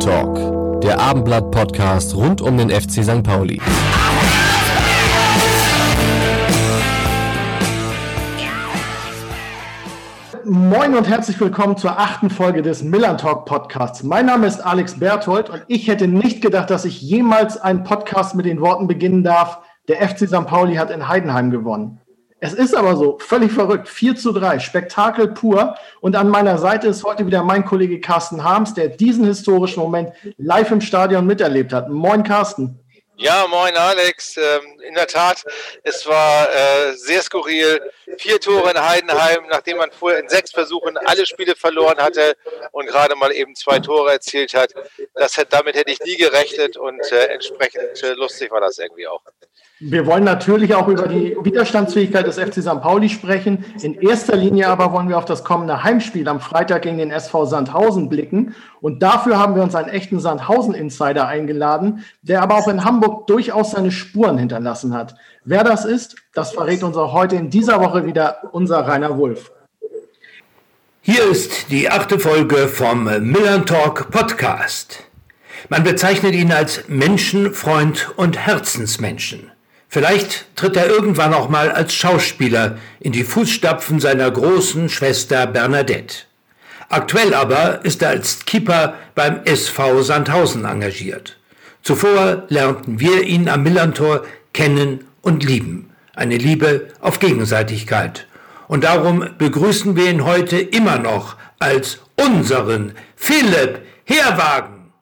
Talk, der Abendblatt-Podcast rund um den FC St. Pauli. Moin und herzlich willkommen zur achten Folge des Millern Talk Podcasts. Mein Name ist Alex Berthold und ich hätte nicht gedacht, dass ich jemals einen Podcast mit den Worten beginnen darf, der FC St. Pauli hat in Heidenheim gewonnen. Es ist aber so, völlig verrückt. 4 zu 3, Spektakel pur. Und an meiner Seite ist heute wieder mein Kollege Carsten Harms, der diesen historischen Moment live im Stadion miterlebt hat. Moin, Carsten. Ja, moin Alex. Ähm, in der Tat, es war äh, sehr skurril. Vier Tore in Heidenheim, nachdem man vorher in sechs Versuchen alle Spiele verloren hatte und gerade mal eben zwei Tore erzielt hat. Das, damit hätte ich nie gerechnet und äh, entsprechend äh, lustig war das irgendwie auch. Wir wollen natürlich auch über die Widerstandsfähigkeit des FC St. Pauli sprechen. In erster Linie aber wollen wir auf das kommende Heimspiel am Freitag gegen den SV Sandhausen blicken. Und dafür haben wir uns einen echten Sandhausen-Insider eingeladen, der aber auch in Hamburg durchaus seine Spuren hinterlassen hat. Wer das ist, das verrät uns auch heute in dieser Woche wieder unser Rainer Wulff. Hier ist die achte Folge vom Millern Talk Podcast. Man bezeichnet ihn als Menschenfreund und Herzensmenschen. Vielleicht tritt er irgendwann auch mal als Schauspieler in die Fußstapfen seiner großen Schwester Bernadette. Aktuell aber ist er als Keeper beim SV Sandhausen engagiert. Zuvor lernten wir ihn am Millantor kennen und lieben. Eine Liebe auf Gegenseitigkeit. Und darum begrüßen wir ihn heute immer noch als unseren Philipp Herwagen.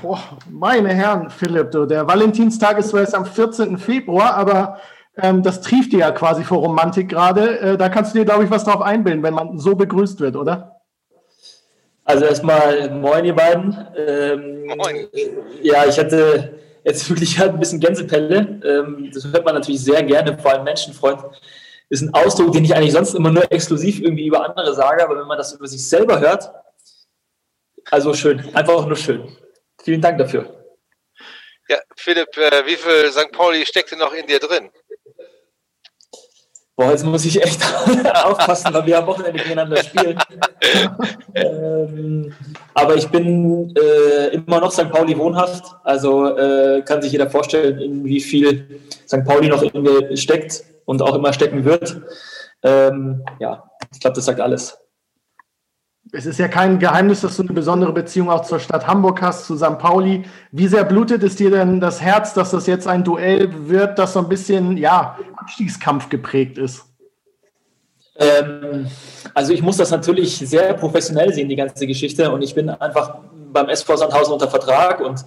Boah, meine Herren, Philipp, du, der Valentinstag ist zwar erst am 14. Februar, aber ähm, das trieft dir ja quasi vor Romantik gerade. Äh, da kannst du dir, glaube ich, was drauf einbilden, wenn man so begrüßt wird, oder? Also erstmal moin, ihr beiden. Ähm, moin. Ja, ich hatte jetzt wirklich halt ein bisschen Gänsepelle. Ähm, das hört man natürlich sehr gerne, vor allem Menschenfreund. Ist ein Ausdruck, den ich eigentlich sonst immer nur exklusiv irgendwie über andere sage, aber wenn man das über sich selber hört, also schön, einfach nur schön. Vielen Dank dafür. Ja, Philipp, äh, wie viel St. Pauli steckt denn noch in dir drin? Boah, jetzt muss ich echt aufpassen, weil wir am Wochenende gegeneinander spielen. ähm, aber ich bin äh, immer noch St. Pauli wohnhaft. Also äh, kann sich jeder vorstellen, in wie viel St. Pauli noch in mir steckt und auch immer stecken wird. Ähm, ja, ich glaube, das sagt alles es ist ja kein Geheimnis, dass du eine besondere Beziehung auch zur Stadt Hamburg hast, zu St. Pauli. Wie sehr blutet es dir denn das Herz, dass das jetzt ein Duell wird, das so ein bisschen, ja, Abstiegskampf geprägt ist? Ähm, also ich muss das natürlich sehr professionell sehen, die ganze Geschichte. Und ich bin einfach beim SV Sandhausen unter Vertrag und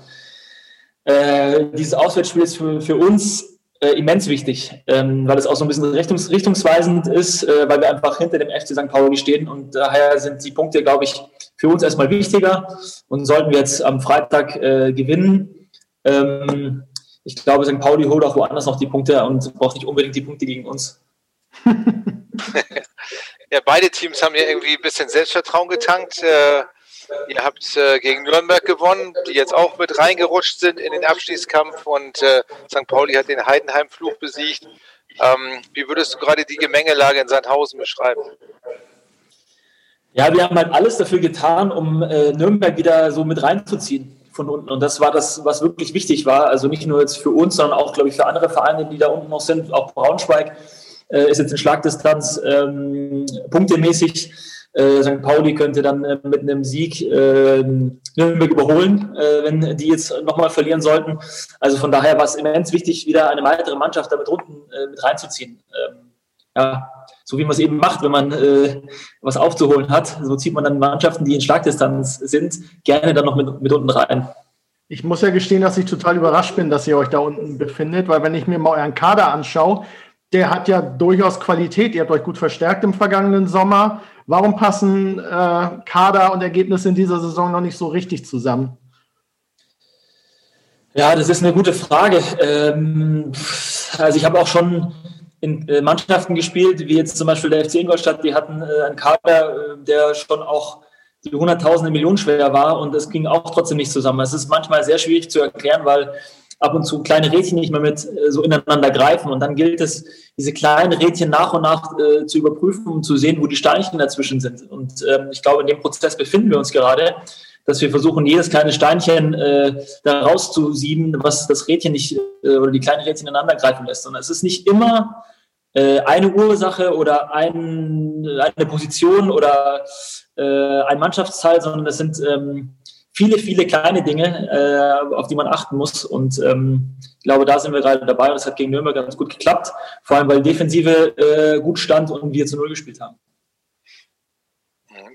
äh, dieses Auswärtsspiel ist für, für uns äh, immens wichtig, ähm, weil es auch so ein bisschen richtungs richtungsweisend ist, äh, weil wir einfach hinter dem FC St. Pauli stehen und daher sind die Punkte, glaube ich, für uns erstmal wichtiger und sollten wir jetzt am Freitag äh, gewinnen. Ähm, ich glaube, St. Pauli holt auch woanders noch die Punkte und braucht nicht unbedingt die Punkte gegen uns. ja, beide Teams haben ja irgendwie ein bisschen Selbstvertrauen getankt. Äh, Ihr habt äh, gegen Nürnberg gewonnen, die jetzt auch mit reingerutscht sind in den Abstiegskampf und äh, St. Pauli hat den Heidenheim-Fluch besiegt. Ähm, wie würdest du gerade die Gemengelage in Sandhausen beschreiben? Ja, wir haben halt alles dafür getan, um äh, Nürnberg wieder so mit reinzuziehen von unten. Und das war das, was wirklich wichtig war. Also nicht nur jetzt für uns, sondern auch, glaube ich, für andere Vereine, die da unten noch sind. Auch Braunschweig äh, ist jetzt in Schlagdistanz ähm, punktemäßig. Äh, St. Pauli könnte dann äh, mit einem Sieg äh, Nürnberg überholen, äh, wenn die jetzt nochmal verlieren sollten. Also von daher war es immens wichtig, wieder eine weitere Mannschaft damit unten äh, mit reinzuziehen. Ähm, ja, so wie man es eben macht, wenn man äh, was aufzuholen hat. So zieht man dann Mannschaften, die in Schlagdistanz sind, gerne dann noch mit, mit unten rein. Ich muss ja gestehen, dass ich total überrascht bin, dass ihr euch da unten befindet, weil wenn ich mir mal euren Kader anschaue, der hat ja durchaus Qualität. Ihr habt euch gut verstärkt im vergangenen Sommer. Warum passen äh, Kader und Ergebnisse in dieser Saison noch nicht so richtig zusammen? Ja, das ist eine gute Frage. Ähm, also ich habe auch schon in äh, Mannschaften gespielt, wie jetzt zum Beispiel der FC Ingolstadt, die hatten äh, einen Kader, äh, der schon auch die Hunderttausende Millionen schwer war und es ging auch trotzdem nicht zusammen. Es ist manchmal sehr schwierig zu erklären, weil ab und zu kleine Rädchen nicht mehr mit so ineinander greifen. Und dann gilt es, diese kleinen Rädchen nach und nach zu überprüfen, um zu sehen, wo die Steinchen dazwischen sind. Und ähm, ich glaube, in dem Prozess befinden wir uns gerade, dass wir versuchen, jedes kleine Steinchen äh, da rauszusieben, was das Rädchen nicht äh, oder die kleinen Rädchen ineinander greifen lässt. Und es ist nicht immer äh, eine Ursache oder ein, eine Position oder äh, ein Mannschaftsteil, sondern es sind ähm, viele, viele kleine Dinge, äh, auf die man achten muss. Und ähm, ich glaube, da sind wir gerade dabei und es hat gegen Nürnberg ganz gut geklappt. Vor allem, weil Defensive äh, gut stand und wir zu Null gespielt haben.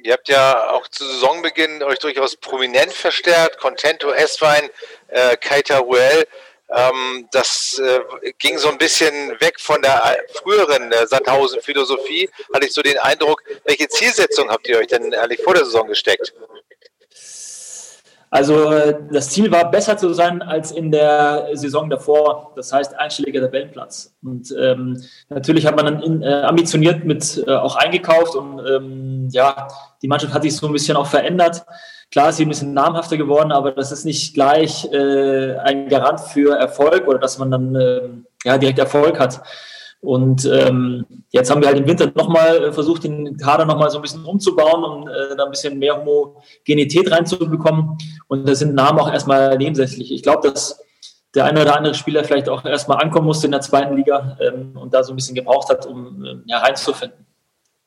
Ihr habt ja auch zu Saisonbeginn euch durchaus prominent verstärkt. Contento, Esswein, äh, Keita Ruel. Ähm, das äh, ging so ein bisschen weg von der früheren äh, Sandhausen-Philosophie. Hatte ich so den Eindruck, welche Zielsetzung habt ihr euch denn eigentlich vor der Saison gesteckt? Also das Ziel war, besser zu sein als in der Saison davor. Das heißt, einstelliger Tabellenplatz. Und ähm, natürlich hat man dann in, äh, ambitioniert mit äh, auch eingekauft und ähm, ja, die Mannschaft hat sich so ein bisschen auch verändert. Klar ist sie ein bisschen namhafter geworden, aber das ist nicht gleich äh, ein Garant für Erfolg oder dass man dann äh, ja, direkt Erfolg hat. Und ähm, jetzt haben wir halt im Winter nochmal äh, versucht, den Kader nochmal so ein bisschen umzubauen, um äh, da ein bisschen mehr Homogenität reinzubekommen. Und da sind Namen auch erstmal nebensächlich. Ich glaube, dass der eine oder andere Spieler vielleicht auch erstmal ankommen musste in der zweiten Liga ähm, und da so ein bisschen gebraucht hat, um äh, ja, reinzufinden.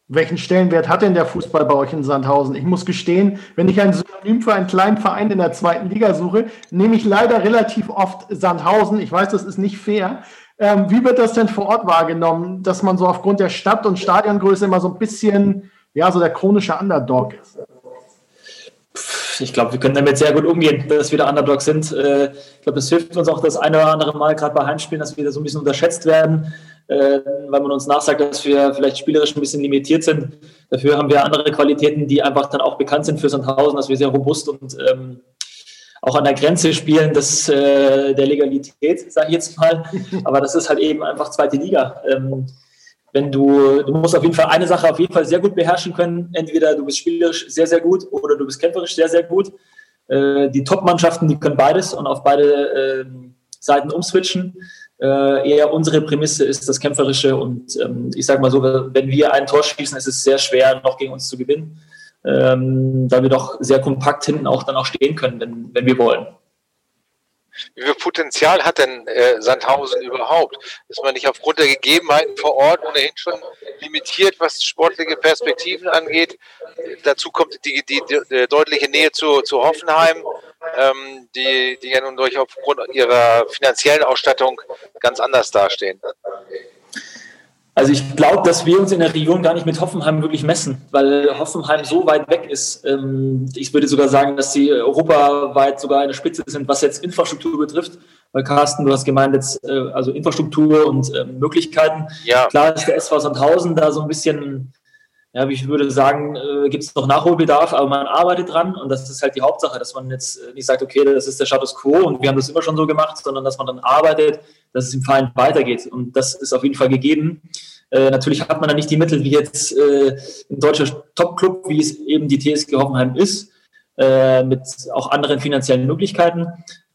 Welchen Stellenwert hat denn der Fußball bei euch in Sandhausen? Ich muss gestehen, wenn ich ein Synonym für einen kleinen Verein in der zweiten Liga suche, nehme ich leider relativ oft Sandhausen. Ich weiß, das ist nicht fair. Ähm, wie wird das denn vor Ort wahrgenommen, dass man so aufgrund der Stadt- und Stadiongröße immer so ein bisschen, ja, so der chronische Underdog ist? Ich glaube, wir können damit sehr gut umgehen, dass wir der Underdog sind. Äh, ich glaube, es hilft uns auch das eine oder andere Mal, gerade bei Heimspielen, dass wir da so ein bisschen unterschätzt werden, äh, weil man uns nachsagt, dass wir vielleicht spielerisch ein bisschen limitiert sind. Dafür haben wir andere Qualitäten, die einfach dann auch bekannt sind für Sandhausen, dass wir sehr robust und ähm, auch an der Grenze spielen des, äh, der Legalität, sage ich jetzt mal. Aber das ist halt eben einfach zweite Liga. Ähm, wenn du, du musst auf jeden Fall eine Sache auf jeden Fall sehr gut beherrschen können. Entweder du bist spielerisch sehr, sehr gut oder du bist kämpferisch sehr, sehr gut. Äh, die Top-Mannschaften, die können beides und auf beide äh, Seiten umswitchen. Äh, eher unsere Prämisse ist das Kämpferische und ähm, ich sage mal so, wenn wir ein Tor schießen, ist es sehr schwer, noch gegen uns zu gewinnen ähm, da wir doch sehr kompakt hinten auch dann auch stehen können, wenn, wenn wir wollen. Wie viel Potenzial hat denn äh, Sandhausen überhaupt? Ist man nicht aufgrund der Gegebenheiten vor Ort ohnehin schon limitiert, was sportliche Perspektiven angeht? Dazu kommt die, die, die deutliche Nähe zu, zu Hoffenheim, ähm, die, die ja nun durch aufgrund ihrer finanziellen Ausstattung ganz anders dastehen. Also ich glaube, dass wir uns in der Region gar nicht mit Hoffenheim wirklich messen, weil Hoffenheim so weit weg ist. Ähm, ich würde sogar sagen, dass sie europaweit sogar eine Spitze sind, was jetzt Infrastruktur betrifft. Weil Carsten, du hast gemeint jetzt, äh, also Infrastruktur und ähm, Möglichkeiten. Ja. Klar ist der SV Sandhausen da so ein bisschen, ja, ich würde sagen, äh, gibt es noch Nachholbedarf, aber man arbeitet dran und das ist halt die Hauptsache, dass man jetzt äh, nicht sagt, okay, das ist der Status quo und wir haben das immer schon so gemacht, sondern dass man dann arbeitet, dass es im Verein weitergeht. Und das ist auf jeden Fall gegeben. Äh, natürlich hat man da nicht die Mittel wie jetzt äh, ein deutscher Top-Club, wie es eben die TSG Hoffenheim ist, äh, mit auch anderen finanziellen Möglichkeiten.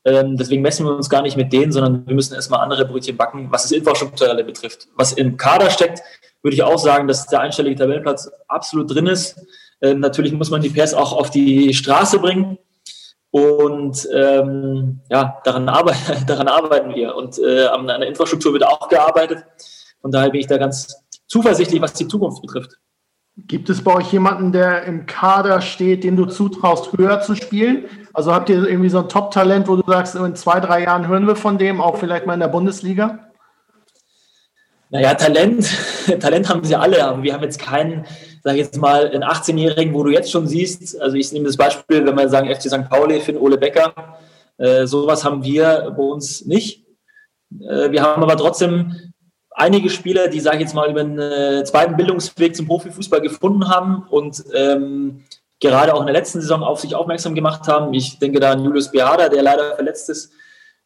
Ähm, deswegen messen wir uns gar nicht mit denen, sondern wir müssen erstmal andere Brötchen backen, was das Infrastrukturelle betrifft. Was im Kader steckt, würde ich auch sagen, dass der einstellige Tabellenplatz absolut drin ist. Ähm, natürlich muss man die PS auch auf die Straße bringen. Und ähm, ja, daran, arbe daran arbeiten wir. Und äh, an der Infrastruktur wird auch gearbeitet. Von daher bin ich da ganz zuversichtlich, was die Zukunft betrifft. Gibt es bei euch jemanden, der im Kader steht, dem du zutraust, höher zu spielen? Also habt ihr irgendwie so ein Top-Talent, wo du sagst, in zwei, drei Jahren hören wir von dem, auch vielleicht mal in der Bundesliga? Naja, Talent, Talent haben sie alle, aber wir haben jetzt keinen, sag ich jetzt mal, einen 18-Jährigen, wo du jetzt schon siehst, also ich nehme das Beispiel, wenn wir sagen FC St. Pauli, Finn Ole Becker, äh, sowas haben wir bei uns nicht. Äh, wir haben aber trotzdem einige Spieler, die, sage ich jetzt mal, über einen äh, zweiten Bildungsweg zum Profifußball gefunden haben und ähm, gerade auch in der letzten Saison auf sich aufmerksam gemacht haben. Ich denke da an Julius Beada, der leider verletzt ist,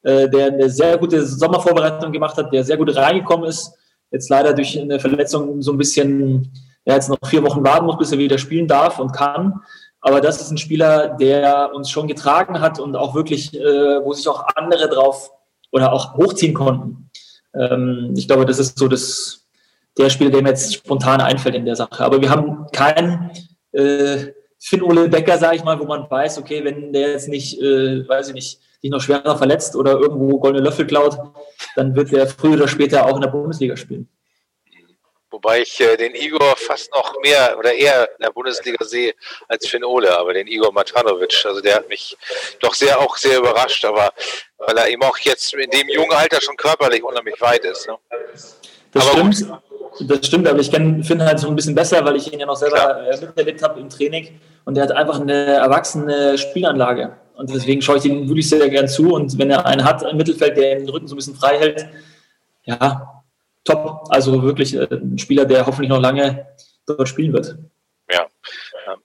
äh, der eine sehr gute Sommervorbereitung gemacht hat, der sehr gut reingekommen ist, jetzt leider durch eine Verletzung so ein bisschen, ja, jetzt noch vier Wochen warten muss, bis er wieder spielen darf und kann. Aber das ist ein Spieler, der uns schon getragen hat und auch wirklich, äh, wo sich auch andere drauf oder auch hochziehen konnten. Ähm, ich glaube, das ist so das, der Spieler, der mir jetzt spontan einfällt in der Sache. Aber wir haben keinen, äh, Finn Ole Becker, sage ich mal, wo man weiß, okay, wenn der jetzt nicht, äh, weiß ich nicht, sich noch schwerer verletzt oder irgendwo goldene Löffel klaut, dann wird der früher oder später auch in der Bundesliga spielen. Wobei ich äh, den Igor fast noch mehr oder eher in der Bundesliga sehe als Finn Ole, aber den Igor Matanovic, also der hat mich doch sehr auch sehr überrascht, aber weil er eben auch jetzt in dem jungen Alter schon körperlich unheimlich weit ist. Ne? Das aber stimmt. Gut. Das stimmt, aber ich kenne Finn halt so ein bisschen besser, weil ich ihn ja noch selber ja. Äh, miterlebt habe im Training und der hat einfach eine erwachsene Spielanlage. Und deswegen schaue ich ihn wirklich sehr gern zu. Und wenn er einen hat im Mittelfeld, der den Rücken so ein bisschen frei hält, ja, top. Also wirklich äh, ein Spieler, der hoffentlich noch lange dort spielen wird. Ja.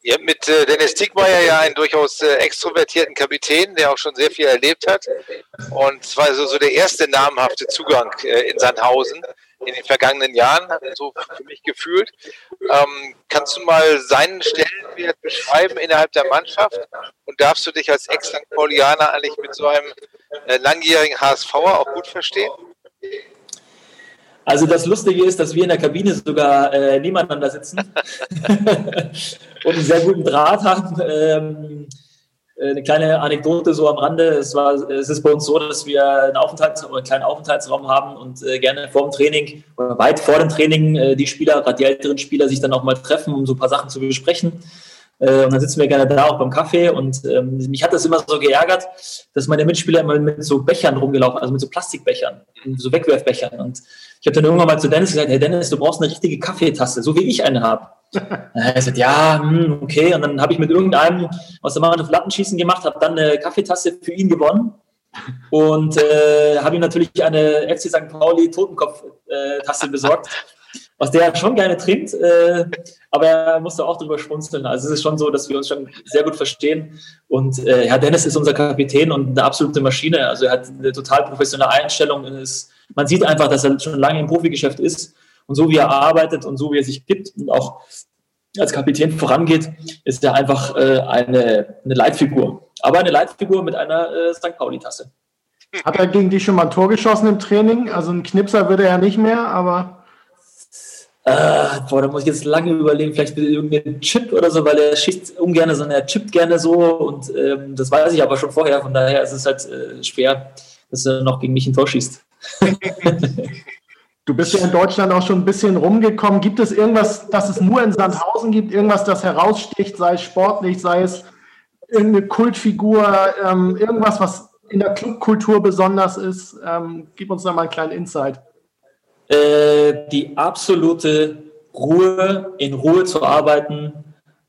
Ihr habt mit äh, Dennis Diekmeyer ja einen durchaus äh, extrovertierten Kapitän, der auch schon sehr viel erlebt hat. Und zwar so, so der erste namhafte Zugang in Sandhausen in den vergangenen Jahren, so für mich gefühlt. Ähm, kannst du mal seinen Stellenwert beschreiben innerhalb der Mannschaft? Und darfst du dich als Ex-St. Paulianer eigentlich mit so einem langjährigen HSVer auch gut verstehen? Also das Lustige ist, dass wir in der Kabine sogar äh, nebeneinander sitzen und einen sehr guten Draht haben. Ähm, äh, eine kleine Anekdote so am Rande. Es, war, es ist bei uns so, dass wir einen, Aufenthalts einen kleinen Aufenthaltsraum haben und äh, gerne vor dem Training oder weit vor dem Training äh, die Spieler, gerade die älteren Spieler, sich dann auch mal treffen, um so ein paar Sachen zu besprechen. Äh, und dann sitzen wir gerne da auch beim Kaffee. Und ähm, mich hat das immer so geärgert, dass meine Mitspieler immer mit so Bechern rumgelaufen, also mit so Plastikbechern, so Wegwerfbechern. Und ich habe dann irgendwann mal zu Dennis gesagt, hey Dennis, du brauchst eine richtige Kaffeetasse, so wie ich eine habe. Er gesagt, ja, hm, okay. Und dann habe ich mit irgendeinem aus der Mannschaft Lattenschießen gemacht, habe dann eine Kaffeetasse für ihn gewonnen und äh, habe ihm natürlich eine FC St. Pauli Totenkopf-Tasse besorgt was der schon gerne trinkt, äh, aber er musste auch drüber schmunzeln. Also es ist schon so, dass wir uns schon sehr gut verstehen. Und äh, ja, Dennis ist unser Kapitän und eine absolute Maschine. Also er hat eine total professionelle Einstellung. Ist, man sieht einfach, dass er schon lange im Profigeschäft ist und so wie er arbeitet und so wie er sich gibt und auch als Kapitän vorangeht, ist er einfach äh, eine, eine Leitfigur. Aber eine Leitfigur mit einer äh, St. Pauli-Tasse. Hat er gegen dich schon mal ein Tor geschossen im Training? Also ein Knipser würde er nicht mehr, aber. Äh, boah, da muss ich jetzt lange überlegen, vielleicht mit irgendeinem Chip oder so, weil er schießt ungern, sondern er chippt gerne so und ähm, das weiß ich aber schon vorher, von daher ist es halt äh, schwer, dass er noch gegen mich ein Tor schießt. Du bist ja in Deutschland auch schon ein bisschen rumgekommen. Gibt es irgendwas, das es nur in Sandhausen gibt? Irgendwas, das heraussticht, sei es sportlich, sei es irgendeine Kultfigur, ähm, irgendwas, was in der Clubkultur besonders ist? Ähm, gib uns da mal einen kleinen Insight. Äh, die absolute Ruhe, in Ruhe zu arbeiten,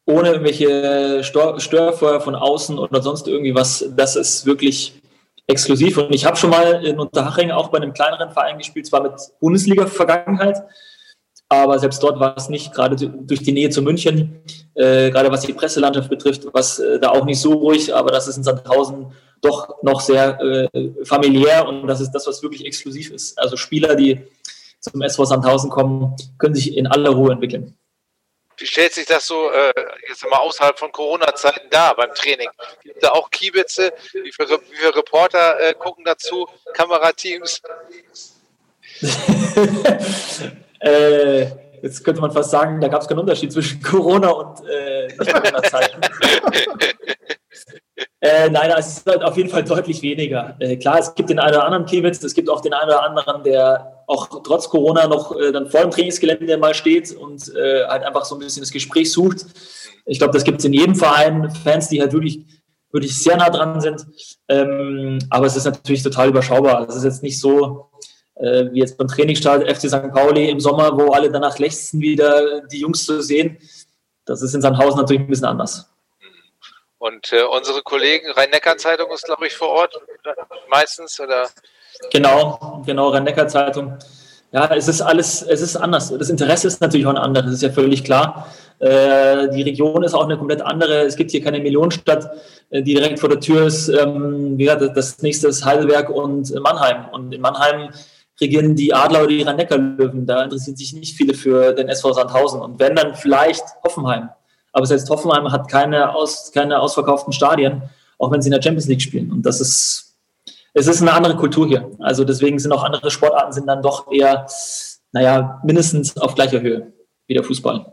ohne irgendwelche Störfeuer von außen oder sonst irgendwie was, das ist wirklich exklusiv. Und ich habe schon mal in Unterhaching auch bei einem kleineren Verein gespielt, zwar mit Bundesliga-Vergangenheit, aber selbst dort war es nicht, gerade durch die Nähe zu München, äh, gerade was die Presselandschaft betrifft, was äh, da auch nicht so ruhig, aber das ist in Sandhausen doch noch sehr äh, familiär und das ist das, was wirklich exklusiv ist. Also Spieler, die zum SV Sandhausen kommen, können sich in aller Ruhe entwickeln. Wie stellt sich das so äh, jetzt mal außerhalb von Corona-Zeiten dar beim Training? Gibt es da auch Kiebitze? Wie viele, wie viele Reporter äh, gucken dazu? Kamerateams? äh, jetzt könnte man fast sagen, da gab es keinen Unterschied zwischen Corona und äh, Corona-Zeiten. Äh, nein, es ist halt auf jeden Fall deutlich weniger. Äh, klar, es gibt den einen oder anderen Kiewitz, es gibt auch den einen oder anderen, der auch trotz Corona noch äh, dann vor dem Trainingsgelände mal steht und äh, halt einfach so ein bisschen das Gespräch sucht. Ich glaube, das gibt es in jedem Verein, Fans, die halt wirklich, wirklich sehr nah dran sind. Ähm, aber es ist natürlich total überschaubar. Es ist jetzt nicht so, äh, wie jetzt beim Trainingsstart FC St. Pauli im Sommer, wo alle danach lechzen, wieder die Jungs zu sehen. Das ist in Sandhausen natürlich ein bisschen anders. Und äh, unsere Kollegen, Rhein-Neckar-Zeitung ist, glaube ich, vor Ort meistens, oder? Genau, genau, Rhein-Neckar-Zeitung. Ja, es ist alles, es ist anders. Das Interesse ist natürlich auch ein anderes, das ist ja völlig klar. Äh, die Region ist auch eine komplett andere. Es gibt hier keine Millionenstadt, äh, die direkt vor der Tür ist. Ähm, wie gesagt, das nächste ist Heidelberg und Mannheim. Und in Mannheim regieren die Adler oder die Rhein-Neckar-Löwen. Da interessieren sich nicht viele für den SV Sandhausen. Und wenn, dann vielleicht Hoffenheim. Aber selbst Hoffenheim hat keine, aus, keine ausverkauften Stadien, auch wenn sie in der Champions League spielen. Und das ist, es ist eine andere Kultur hier. Also deswegen sind auch andere Sportarten sind dann doch eher, naja, mindestens auf gleicher Höhe wie der Fußball.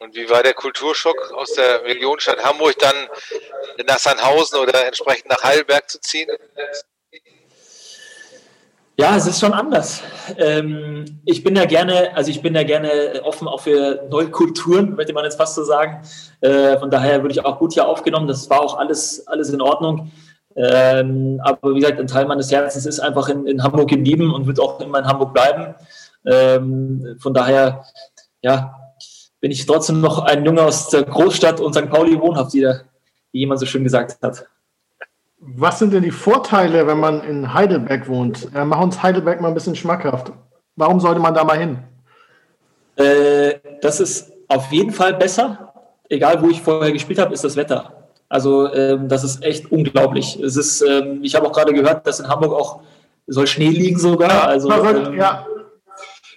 Und wie war der Kulturschock aus der Regionstadt Hamburg dann nach Sandhausen oder entsprechend nach Heidelberg zu ziehen? Ja, es ist schon anders. Ähm, ich bin ja gerne, also ich bin ja gerne offen auch für neue Kulturen, möchte man jetzt fast so sagen. Äh, von daher würde ich auch gut hier aufgenommen. Das war auch alles, alles in Ordnung. Ähm, aber wie gesagt, ein Teil meines Herzens ist einfach in, in Hamburg geblieben und wird auch immer in Hamburg bleiben. Ähm, von daher, ja, bin ich trotzdem noch ein Junge aus der Großstadt und St. Pauli wohnhaft, wie, wie jemand so schön gesagt hat. Was sind denn die Vorteile, wenn man in Heidelberg wohnt? Äh, mach uns Heidelberg mal ein bisschen schmackhaft. Warum sollte man da mal hin? Äh, das ist auf jeden Fall besser. Egal, wo ich vorher gespielt habe, ist das Wetter. Also ähm, das ist echt unglaublich. Es ist, ähm, ich habe auch gerade gehört, dass in Hamburg auch soll Schnee liegen sogar. Also ähm, ja.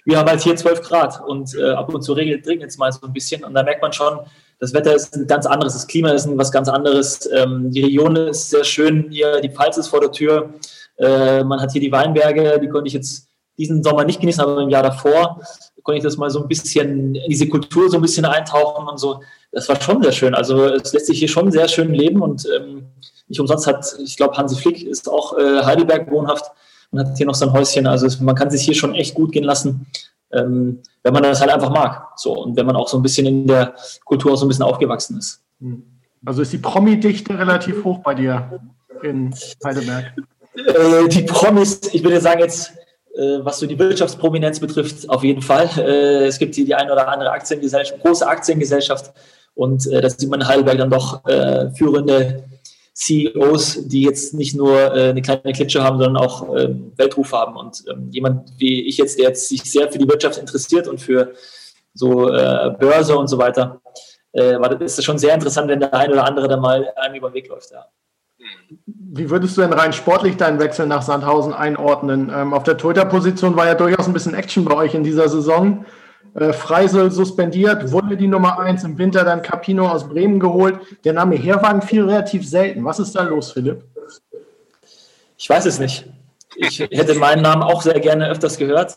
wir haben halt hier 12 Grad und äh, ab und zu regnet es mal so ein bisschen und da merkt man schon, das Wetter ist ein ganz anderes, das Klima ist was ganz anderes. Ähm, die Region ist sehr schön hier, die Pfalz ist vor der Tür. Äh, man hat hier die Weinberge, die konnte ich jetzt diesen Sommer nicht genießen, aber im Jahr davor konnte ich das mal so ein bisschen in diese Kultur so ein bisschen eintauchen und so. Das war schon sehr schön. Also es lässt sich hier schon sehr schön leben und ähm, nicht umsonst hat, ich glaube, Hansi Flick ist auch äh, Heidelberg wohnhaft und hat hier noch sein Häuschen. Also man kann sich hier schon echt gut gehen lassen ähm, wenn man das halt einfach mag. So, und wenn man auch so ein bisschen in der Kultur auch so ein bisschen aufgewachsen ist. Hm. Also ist die Promi-Dichte relativ hoch bei dir in Heidelberg? Äh, die Promis, ich würde sagen jetzt, äh, was so die Wirtschaftsprominenz betrifft, auf jeden Fall. Äh, es gibt hier die eine oder andere Aktiengesellschaft, große Aktiengesellschaft und äh, das sieht man in Heidelberg dann doch äh, führende CEOs, die jetzt nicht nur äh, eine kleine Klitsche haben, sondern auch äh, Weltruf haben. Und ähm, jemand wie ich jetzt, der jetzt sich sehr für die Wirtschaft interessiert und für so äh, Börse und so weiter, äh, war, ist es schon sehr interessant, wenn der eine oder andere dann mal einem über den Weg läuft. Ja. Wie würdest du denn rein sportlich deinen Wechsel nach Sandhausen einordnen? Ähm, auf der Torhüter-Position war ja durchaus ein bisschen Action bei euch in dieser Saison. Äh, Freisel suspendiert, wurde die Nummer 1 im Winter dann Capino aus Bremen geholt. Der Name Herwagen fiel relativ selten. Was ist da los, Philipp? Ich weiß es nicht. Ich hätte meinen Namen auch sehr gerne öfters gehört.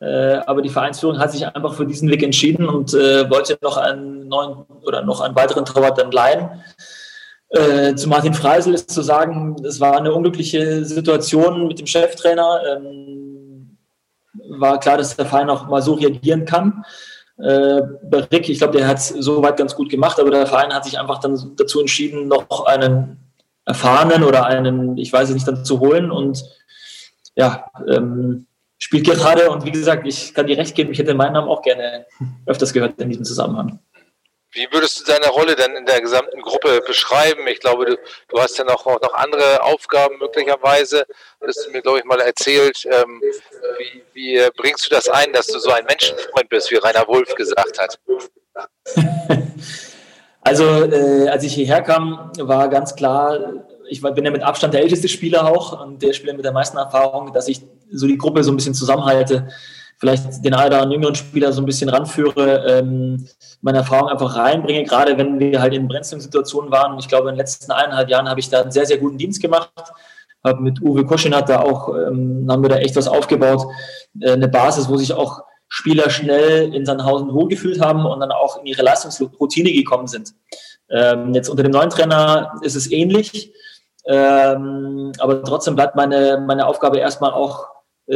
Äh, aber die Vereinsführung hat sich einfach für diesen Weg entschieden und äh, wollte noch einen neuen oder noch einen weiteren Torwart dann leihen. Zu Martin Freisel ist zu sagen, es war eine unglückliche Situation mit dem Cheftrainer. Ähm, war klar, dass der Verein auch mal so reagieren kann. Äh, bei Rick, ich glaube, der hat es soweit ganz gut gemacht, aber der Verein hat sich einfach dann dazu entschieden, noch einen erfahrenen oder einen, ich weiß es nicht, dann zu holen und ja, ähm, spielt gerade und wie gesagt, ich kann dir recht geben, ich hätte meinen Namen auch gerne öfters gehört in diesem Zusammenhang. Wie würdest du deine Rolle denn in der gesamten Gruppe beschreiben? Ich glaube, du, du hast ja noch, auch noch andere Aufgaben möglicherweise. Hast du mir, glaube ich, mal erzählt. Ähm, wie, wie bringst du das ein, dass du so ein Menschenfreund bist, wie Rainer Wolf gesagt hat? Also, äh, als ich hierher kam, war ganz klar, ich bin ja mit Abstand der älteste Spieler auch und der Spieler mit der meisten Erfahrung, dass ich so die Gruppe so ein bisschen zusammenhalte vielleicht den einen oder jüngeren Spieler so ein bisschen ranführe, ähm, meine Erfahrung einfach reinbringe, gerade wenn wir halt in brenzligen waren. Und ich glaube, in den letzten eineinhalb Jahren habe ich da einen sehr, sehr guten Dienst gemacht. Habe mit Uwe Koschinat da auch, ähm, haben wir da echt was aufgebaut. Äh, eine Basis, wo sich auch Spieler schnell in Sandhausen wohlgefühlt haben und dann auch in ihre Leistungsroutine gekommen sind. Ähm, jetzt unter dem neuen Trainer ist es ähnlich. Ähm, aber trotzdem bleibt meine, meine Aufgabe erstmal auch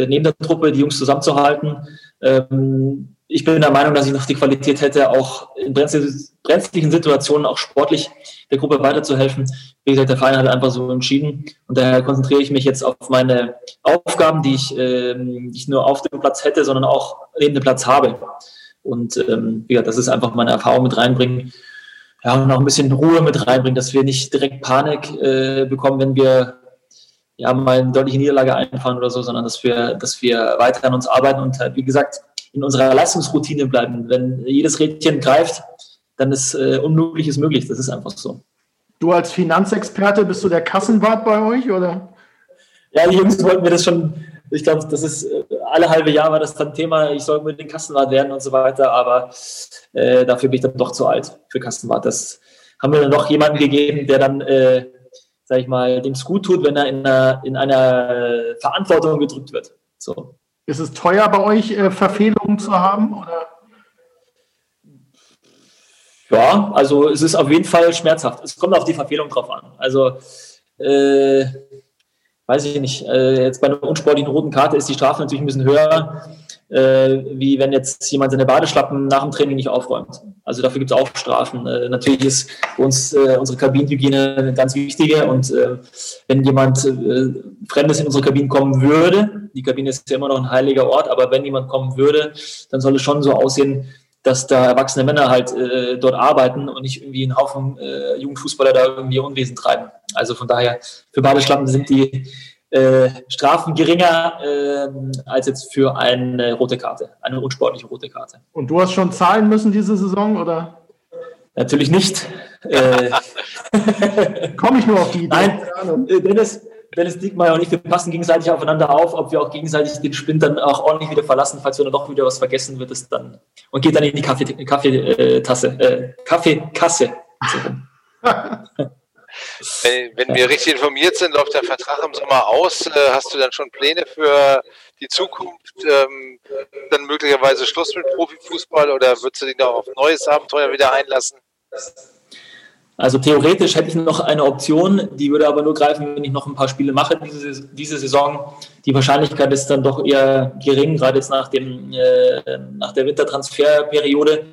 neben der Truppe die Jungs zusammenzuhalten. Ähm, ich bin der Meinung, dass ich noch die Qualität hätte, auch in brenzlichen Situationen auch sportlich der Gruppe weiterzuhelfen. Wie gesagt, der Verein hat einfach so entschieden und daher konzentriere ich mich jetzt auf meine Aufgaben, die ich ähm, nicht nur auf dem Platz hätte, sondern auch neben dem Platz habe. Und ähm, ja, das ist einfach meine Erfahrung mit reinbringen. Ja, und auch ein bisschen Ruhe mit reinbringen, dass wir nicht direkt Panik äh, bekommen, wenn wir ja, mal eine deutliche Niederlage einfahren oder so, sondern dass wir, dass wir weiter an uns arbeiten und halt, wie gesagt, in unserer Leistungsroutine bleiben. Wenn jedes Rädchen greift, dann ist äh, Unmögliches möglich. Das ist einfach so. Du als Finanzexperte, bist du der Kassenwart bei euch, oder? Ja, die Jungs wollten mir das schon, ich glaube, das ist äh, alle halbe Jahr war das dann Thema, ich soll mit den Kassenwart werden und so weiter, aber äh, dafür bin ich dann doch zu alt für Kassenwart. Das haben wir dann noch jemanden gegeben, der dann äh, sag ich mal, dem es gut tut, wenn er in einer, in einer Verantwortung gedrückt wird. So. Ist es teuer bei euch, äh, Verfehlungen zu haben? Oder? Ja, also es ist auf jeden Fall schmerzhaft. Es kommt auf die Verfehlung drauf an. Also, äh, weiß ich nicht, äh, jetzt bei einer unsportlichen roten Karte ist die Strafe natürlich ein bisschen höher äh, wie wenn jetzt jemand seine Badeschlappen nach dem Training nicht aufräumt. Also dafür gibt es auch Strafen. Äh, natürlich ist uns äh, unsere Kabinenhygiene eine ganz wichtige und äh, wenn jemand äh, Fremdes in unsere Kabinen kommen würde, die Kabine ist ja immer noch ein heiliger Ort, aber wenn jemand kommen würde, dann soll es schon so aussehen, dass da erwachsene Männer halt äh, dort arbeiten und nicht irgendwie ein Haufen äh, Jugendfußballer da irgendwie Unwesen treiben. Also von daher, für Badeschlappen sind die äh, Strafen geringer äh, als jetzt für eine rote Karte, eine unsportliche rote Karte. Und du hast schon zahlen müssen diese Saison, oder? Natürlich nicht. äh, Komme ich nur auf die Idee? Nein, äh, Dennis, Dennis Diekmeyer und ich, wir passen gegenseitig aufeinander auf, ob wir auch gegenseitig den Spind dann auch ordentlich wieder verlassen, falls wir dann doch wieder was vergessen wird es dann und geht dann in die Kaffeetasse, Kaffee, äh, Kaffeekasse. wenn, wir richtig informiert sind, läuft der Vertrag im Sommer aus. Äh, hast du dann schon Pläne für die Zukunft? Ähm, dann möglicherweise Schluss mit Profifußball oder würdest du dich noch auf neues Abenteuer wieder einlassen? Also theoretisch hätte ich noch eine Option, die würde aber nur greifen, wenn ich noch ein paar Spiele mache diese, diese Saison. Die Wahrscheinlichkeit ist dann doch eher gering, gerade jetzt nach, dem, äh, nach der Wintertransferperiode.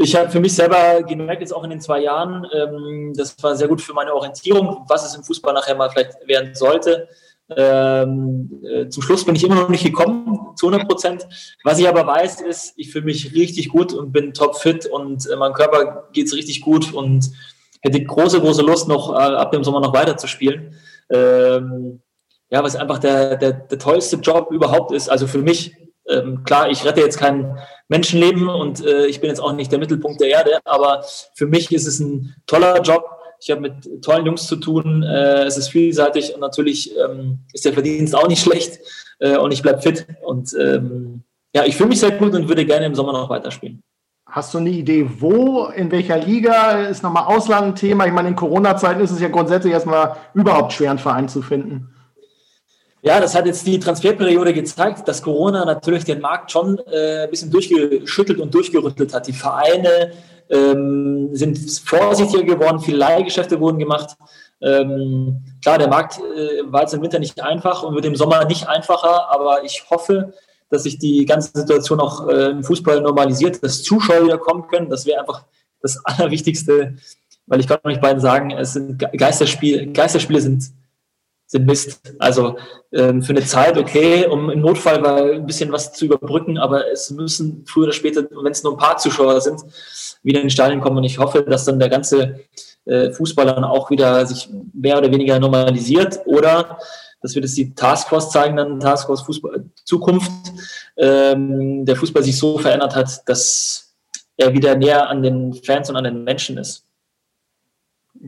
Ich habe für mich selber gemerkt, jetzt auch in den zwei Jahren, ähm, das war sehr gut für meine Orientierung, was es im Fußball nachher mal vielleicht werden sollte. Ähm, äh, zum Schluss bin ich immer noch nicht gekommen, zu 100 Prozent. Was ich aber weiß, ist, ich fühle mich richtig gut und bin topfit und äh, meinem Körper geht es richtig gut und hätte große, große Lust, noch äh, ab dem Sommer noch weiter zu spielen. Ähm, ja, was einfach der, der, der tollste Job überhaupt ist, also für mich. Ähm, klar, ich rette jetzt keinen Menschenleben und äh, ich bin jetzt auch nicht der Mittelpunkt der Erde, aber für mich ist es ein toller Job. Ich habe mit tollen Jungs zu tun, äh, es ist vielseitig und natürlich ähm, ist der Verdienst auch nicht schlecht äh, und ich bleibe fit und ähm, ja, ich fühle mich sehr gut und würde gerne im Sommer noch weiterspielen. Hast du eine Idee, wo, in welcher Liga? Ist nochmal Ausland ein Thema? Ich meine, in Corona-Zeiten ist es ja grundsätzlich erstmal überhaupt schwer, einen Verein zu finden. Ja, das hat jetzt die Transferperiode gezeigt, dass Corona natürlich den Markt schon äh, ein bisschen durchgeschüttelt und durchgerüttelt hat. Die Vereine ähm, sind vorsichtiger geworden, viele Leihgeschäfte wurden gemacht. Ähm, klar, der Markt äh, war jetzt im Winter nicht einfach und wird im Sommer nicht einfacher, aber ich hoffe, dass sich die ganze Situation auch äh, im Fußball normalisiert, dass Zuschauer wieder kommen können. Das wäre einfach das Allerwichtigste, weil ich kann euch beiden sagen, es sind Geisterspiele, Geisterspiele sind sind Mist. Also ähm, für eine Zeit okay, um im Notfall mal ein bisschen was zu überbrücken, aber es müssen früher oder später, wenn es nur ein paar Zuschauer sind, wieder in den Stadion kommen. Und ich hoffe, dass dann der ganze äh, Fußball dann auch wieder sich mehr oder weniger normalisiert oder dass wir das die Taskforce zeigen, dann Taskforce Fußball Zukunft, ähm, der Fußball sich so verändert hat, dass er wieder näher an den Fans und an den Menschen ist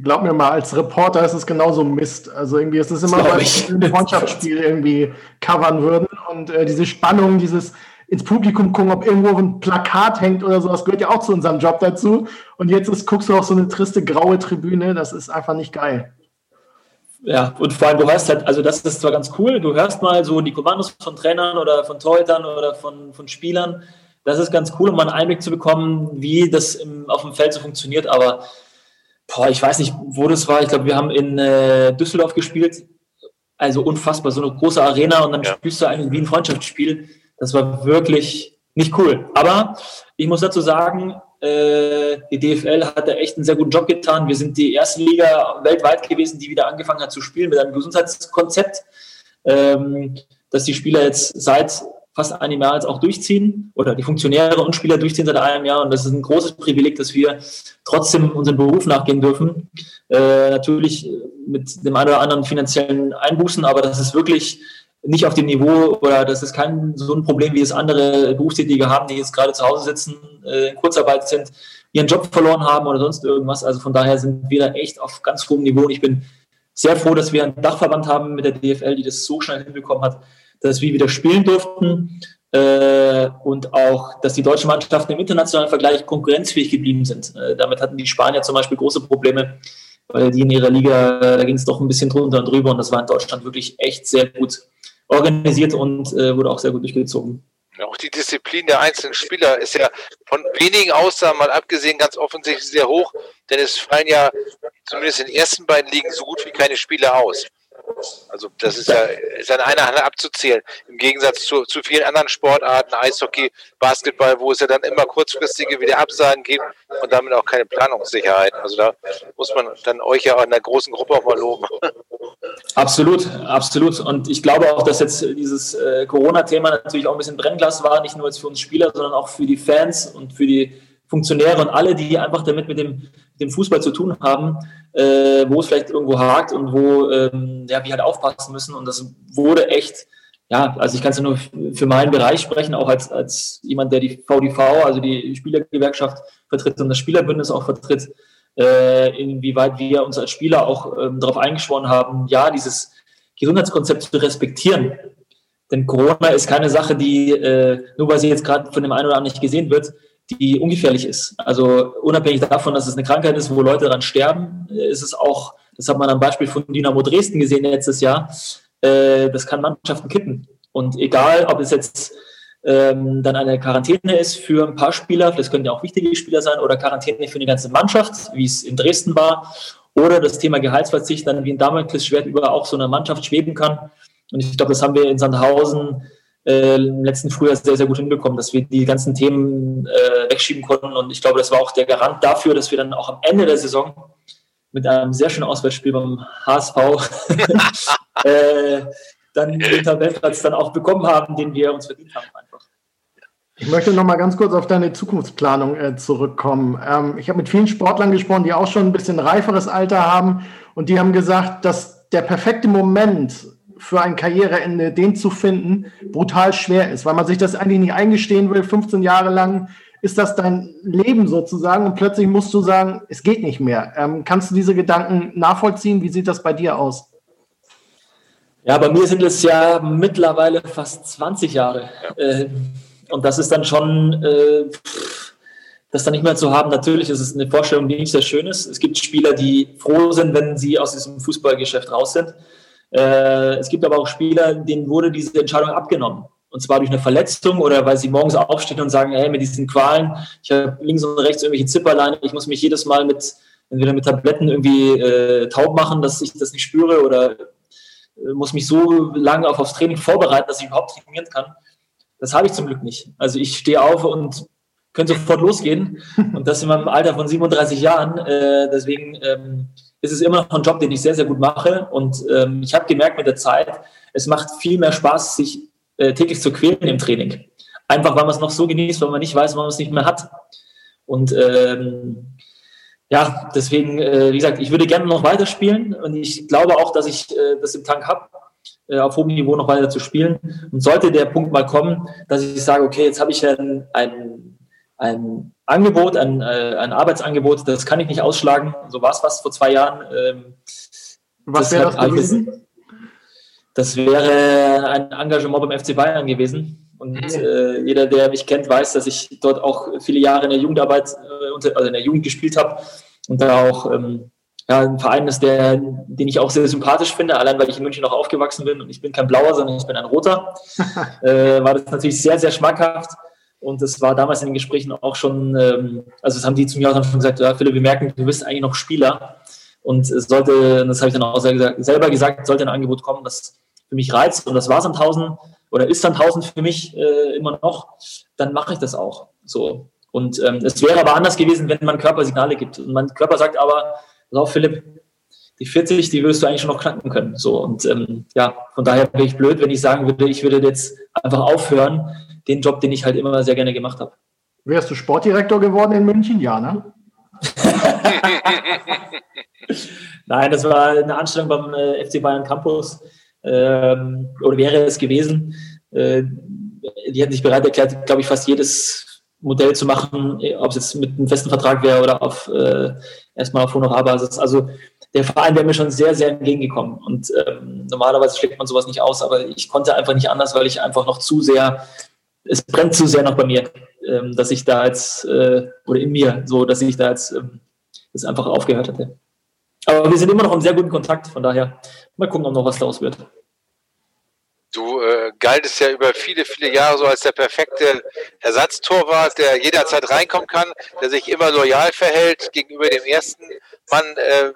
glaub mir mal, als Reporter ist es genauso Mist. Also irgendwie ist es immer, als wir ein Freundschaftsspiel irgendwie covern würden und äh, diese Spannung, dieses ins Publikum gucken, ob irgendwo ein Plakat hängt oder sowas, gehört ja auch zu unserem Job dazu. Und jetzt ist, guckst du auf so eine triste graue Tribüne, das ist einfach nicht geil. Ja, und vor allem, du hörst halt, also das ist zwar ganz cool, du hörst mal so die Kommandos von Trainern oder von Torhütern oder von, von Spielern. Das ist ganz cool, um mal einen Einblick zu bekommen, wie das im, auf dem Feld so funktioniert, aber boah, ich weiß nicht, wo das war. Ich glaube, wir haben in äh, Düsseldorf gespielt. Also unfassbar, so eine große Arena und dann ja. spielst du eigentlich wie ein Freundschaftsspiel. Das war wirklich nicht cool. Aber ich muss dazu sagen, äh, die DFL hat da echt einen sehr guten Job getan. Wir sind die erste Liga weltweit gewesen, die wieder angefangen hat zu spielen mit einem Gesundheitskonzept, ähm, dass die Spieler jetzt seit fast einem Jahr jetzt auch durchziehen oder die Funktionäre und Spieler durchziehen seit einem Jahr. Und das ist ein großes Privileg, dass wir trotzdem unseren Beruf nachgehen dürfen. Äh, natürlich mit dem einen oder anderen finanziellen Einbußen, aber das ist wirklich nicht auf dem Niveau oder das ist kein so ein Problem, wie es andere Berufstätige haben, die jetzt gerade zu Hause sitzen, äh, in Kurzarbeit sind, ihren Job verloren haben oder sonst irgendwas. Also von daher sind wir da echt auf ganz hohem Niveau. Und ich bin sehr froh, dass wir einen Dachverband haben mit der DFL, die das so schnell hinbekommen hat, dass wir wieder spielen durften äh, und auch, dass die deutschen Mannschaften im internationalen Vergleich konkurrenzfähig geblieben sind. Äh, damit hatten die Spanier zum Beispiel große Probleme, weil die in ihrer Liga, da ging es doch ein bisschen drunter und drüber und das war in Deutschland wirklich echt sehr gut organisiert und äh, wurde auch sehr gut durchgezogen. auch die Disziplin der einzelnen Spieler ist ja von wenigen Ausnahmen mal abgesehen ganz offensichtlich sehr hoch, denn es fallen ja zumindest in den ersten beiden Ligen so gut wie keine Spieler aus. Also das ist ja ist an einer Hand abzuzählen. Im Gegensatz zu, zu vielen anderen Sportarten, Eishockey, Basketball, wo es ja dann immer kurzfristige wieder Absagen gibt und damit auch keine Planungssicherheit. Also da muss man dann euch ja in der großen Gruppe auch mal loben. Absolut, absolut. Und ich glaube auch, dass jetzt dieses äh, Corona-Thema natürlich auch ein bisschen Brennglas war, nicht nur jetzt für uns Spieler, sondern auch für die Fans und für die Funktionäre und alle, die einfach damit mit dem, mit dem Fußball zu tun haben, äh, wo es vielleicht irgendwo hakt und wo ähm, ja, wir halt aufpassen müssen. Und das wurde echt, ja, also ich kann es ja nur für meinen Bereich sprechen, auch als, als jemand, der die VDV, also die Spielergewerkschaft vertritt und das Spielerbündnis auch vertritt, äh, inwieweit wir uns als Spieler auch ähm, darauf eingeschworen haben, ja, dieses Gesundheitskonzept zu respektieren. Denn Corona ist keine Sache, die, äh, nur weil sie jetzt gerade von dem einen oder anderen nicht gesehen wird, die ungefährlich ist. Also unabhängig davon, dass es eine Krankheit ist, wo Leute daran sterben, ist es auch, das hat man am Beispiel von Dynamo Dresden gesehen letztes Jahr, äh, das kann Mannschaften kippen. Und egal, ob es jetzt ähm, dann eine Quarantäne ist für ein paar Spieler, das können ja auch wichtige Spieler sein, oder Quarantäne für eine ganze Mannschaft, wie es in Dresden war, oder das Thema Gehaltsverzicht dann wie ein Damoklesschwert über auch so eine Mannschaft schweben kann. Und ich glaube, das haben wir in Sandhausen äh, im letzten Frühjahr sehr, sehr gut hinbekommen, dass wir die ganzen Themen äh, wegschieben konnten. Und ich glaube, das war auch der Garant dafür, dass wir dann auch am Ende der Saison mit einem sehr schönen Auswärtsspiel beim HSV äh, dann den Tabellenplatz dann auch bekommen haben, den wir uns verdient haben einfach. Ich möchte noch mal ganz kurz auf deine Zukunftsplanung äh, zurückkommen. Ähm, ich habe mit vielen Sportlern gesprochen, die auch schon ein bisschen reiferes Alter haben und die haben gesagt, dass der perfekte Moment für ein Karriereende, den zu finden, brutal schwer ist, weil man sich das eigentlich nicht eingestehen will. 15 Jahre lang ist das dein Leben sozusagen und plötzlich musst du sagen, es geht nicht mehr. Ähm, kannst du diese Gedanken nachvollziehen? Wie sieht das bei dir aus? Ja, bei mir sind es ja mittlerweile fast 20 Jahre. Äh, und das ist dann schon, äh, das dann nicht mehr zu haben. Natürlich ist es eine Vorstellung, die nicht sehr schön ist. Es gibt Spieler, die froh sind, wenn sie aus diesem Fußballgeschäft raus sind. Äh, es gibt aber auch Spieler, denen wurde diese Entscheidung abgenommen. Und zwar durch eine Verletzung oder weil sie morgens aufstehen und sagen, hey, mit diesen Qualen, ich habe links und rechts irgendwelche Zipperleine, ich muss mich jedes Mal mit, entweder mit Tabletten irgendwie äh, taub machen, dass ich das nicht spüre oder äh, muss mich so lange auf aufs Training vorbereiten, dass ich überhaupt trainieren kann. Das habe ich zum Glück nicht. Also ich stehe auf und könnte sofort losgehen. Und das in meinem Alter von 37 Jahren. Äh, deswegen ähm, ist es immer noch ein Job, den ich sehr, sehr gut mache. Und ähm, ich habe gemerkt mit der Zeit, es macht viel mehr Spaß, sich äh, täglich zu quälen im Training. Einfach, weil man es noch so genießt, weil man nicht weiß, wann man es nicht mehr hat. Und ähm, ja, deswegen, äh, wie gesagt, ich würde gerne noch weiterspielen und ich glaube auch, dass ich äh, das im Tank habe, äh, auf hohem Niveau noch weiter zu spielen. Und sollte der Punkt mal kommen, dass ich sage, okay, jetzt habe ich ein, ein, ein Angebot, ein, äh, ein Arbeitsangebot, das kann ich nicht ausschlagen. So war es fast vor zwei Jahren. Ähm, Was wäre das gewesen? Das wäre ein Engagement beim FC Bayern gewesen. Und mhm. äh, jeder, der mich kennt, weiß, dass ich dort auch viele Jahre in der Jugendarbeit, äh, also in der Jugend gespielt habe und da auch ähm, ja, ein Verein ist, der, den ich auch sehr sympathisch finde, allein weil ich in München auch aufgewachsen bin und ich bin kein Blauer, sondern ich bin ein Roter, äh, war das natürlich sehr, sehr schmackhaft. Und das war damals in den Gesprächen auch schon, ähm, also das haben die zu mir auch schon gesagt, ja, Philipp, wir merken, du bist eigentlich noch Spieler. Und es sollte, das habe ich dann auch selber gesagt, sollte ein Angebot kommen, das für mich reizt. Und das war Sandhausen oder ist Sandhausen für mich äh, immer noch, dann mache ich das auch. So. Und ähm, es wäre aber anders gewesen, wenn man Körper Signale gibt. Und mein Körper sagt aber, pass auf, Philipp, die 40, die würdest du eigentlich schon noch knacken können. So. Und ähm, ja, von daher wäre ich blöd, wenn ich sagen würde, ich würde jetzt einfach aufhören, den Job, den ich halt immer sehr gerne gemacht habe. Wärst du Sportdirektor geworden in München? Ja, ne? Nein, das war eine Anstellung beim äh, FC Bayern Campus ähm, oder wäre es gewesen. Äh, die hätten sich bereit erklärt, glaube ich, fast jedes Modell zu machen, ob es jetzt mit einem festen Vertrag wäre oder auf äh, erstmal auf Honorarbasis. Also der Verein wäre mir schon sehr, sehr entgegengekommen. Und ähm, normalerweise schlägt man sowas nicht aus, aber ich konnte einfach nicht anders, weil ich einfach noch zu sehr es brennt zu sehr noch bei mir, ähm, dass ich da jetzt, äh, oder in mir, so, dass ich da jetzt ähm, das einfach aufgehört hätte. Aber wir sind immer noch im sehr guten Kontakt, von daher mal gucken, ob noch was daraus wird. Du äh, galtest ja über viele, viele Jahre so als der perfekte Ersatztorwart, der jederzeit reinkommen kann, der sich immer loyal verhält gegenüber dem ersten Mann. Äh,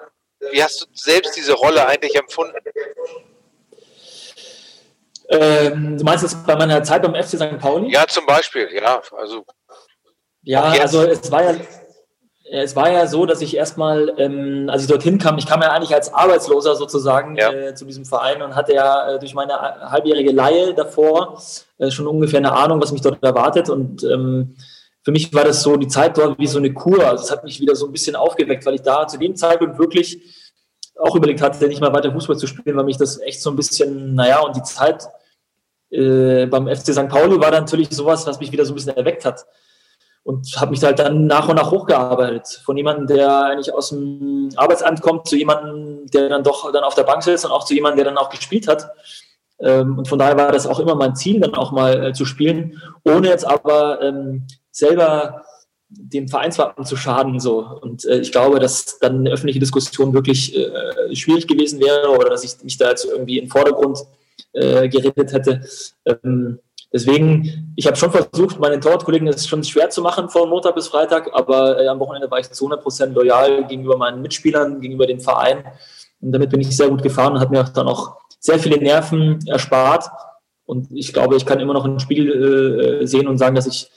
wie hast du selbst diese Rolle eigentlich empfunden? Ähm, du meinst das bei meiner Zeit beim FC St. Pauli? Ja, zum Beispiel, ja. Also, ja, also es war ja, es war ja so, dass ich erstmal, ähm, als ich dorthin kam, ich kam ja eigentlich als Arbeitsloser sozusagen ja. äh, zu diesem Verein und hatte ja äh, durch meine halbjährige Laie davor äh, schon ungefähr eine Ahnung, was mich dort erwartet. Und ähm, für mich war das so die Zeit dort wie so eine Kur. Also es hat mich wieder so ein bisschen aufgeweckt, weil ich da zu dem Zeitpunkt wirklich auch überlegt hatte, nicht mal weiter Fußball zu spielen, weil mich das echt so ein bisschen, naja, und die Zeit äh, beim FC St. Pauli war dann natürlich sowas, was mich wieder so ein bisschen erweckt hat und habe mich halt dann nach und nach hochgearbeitet. Von jemandem, der eigentlich aus dem Arbeitsamt kommt, zu jemandem, der dann doch dann auf der Bank sitzt und auch zu jemandem, der dann auch gespielt hat. Ähm, und von daher war das auch immer mein Ziel, dann auch mal äh, zu spielen, ohne jetzt aber ähm, selber dem Vereinswappen zu schaden. So. Und äh, ich glaube, dass dann eine öffentliche Diskussion wirklich äh, schwierig gewesen wäre oder dass ich mich da jetzt irgendwie im Vordergrund äh, geredet hätte. Deswegen, ich habe schon versucht, meinen Torwartkollegen es schon schwer zu machen von Montag bis Freitag, aber äh, am Wochenende war ich zu 100 Prozent loyal gegenüber meinen Mitspielern, gegenüber dem Verein. Und damit bin ich sehr gut gefahren und hat mir dann auch sehr viele Nerven erspart. Und ich glaube, ich kann immer noch ein Spiel äh, sehen und sagen, dass ich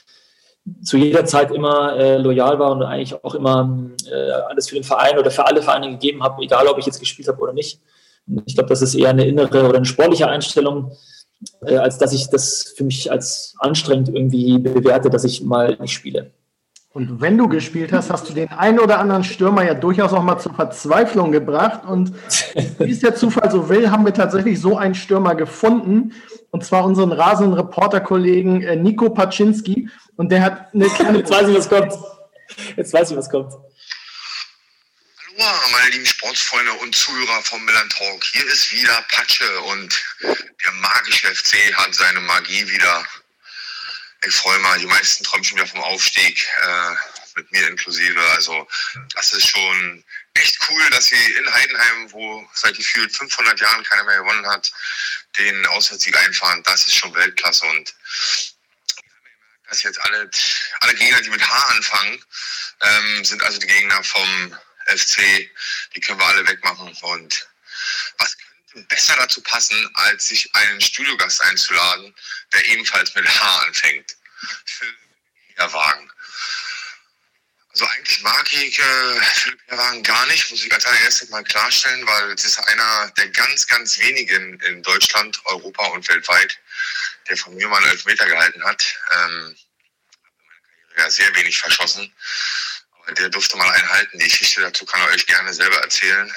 zu jeder Zeit immer äh, loyal war und eigentlich auch immer äh, alles für den Verein oder für alle Vereine gegeben habe, egal ob ich jetzt gespielt habe oder nicht. Und ich glaube, das ist eher eine innere oder eine sportliche Einstellung, äh, als dass ich das für mich als anstrengend irgendwie bewerte, dass ich mal nicht spiele. Und wenn du gespielt hast, hast du den einen oder anderen Stürmer ja durchaus auch mal zur Verzweiflung gebracht. Und wie es der Zufall so will, haben wir tatsächlich so einen Stürmer gefunden. Und zwar unseren rasenden Reporterkollegen äh, Nico Paczynski. Und der hat eine kleine. Jetzt weiß ich, was kommt. Jetzt weiß ich, was kommt. Hallo, meine lieben Sportsfreunde und Zuhörer vom Milan Talk. Hier ist wieder Patsche und der magische FC hat seine Magie wieder. Ich freue mich, die meisten träumen schon wieder vom Aufstieg, äh, mit mir inklusive. Also, das ist schon echt cool, dass sie in Heidenheim, wo seit gefühlt 500 Jahren keiner mehr gewonnen hat, den Auswärtssieg einfahren. Das ist schon Weltklasse und dass jetzt alle, alle Gegner, die mit H anfangen, ähm, sind also die Gegner vom FC, die können wir alle wegmachen. Und was könnte besser dazu passen, als sich einen Studiogast einzuladen, der ebenfalls mit H anfängt? Philipp Herwagen. Also eigentlich mag ich äh, Philipp Herwagen gar nicht, muss ich als allererstes mal klarstellen, weil es ist einer der ganz, ganz wenigen in Deutschland, Europa und weltweit, der von mir mal einen Elfmeter gehalten hat. Ähm, ja, sehr wenig verschossen. Der durfte mal einhalten. Die Geschichte dazu kann er euch gerne selber erzählen.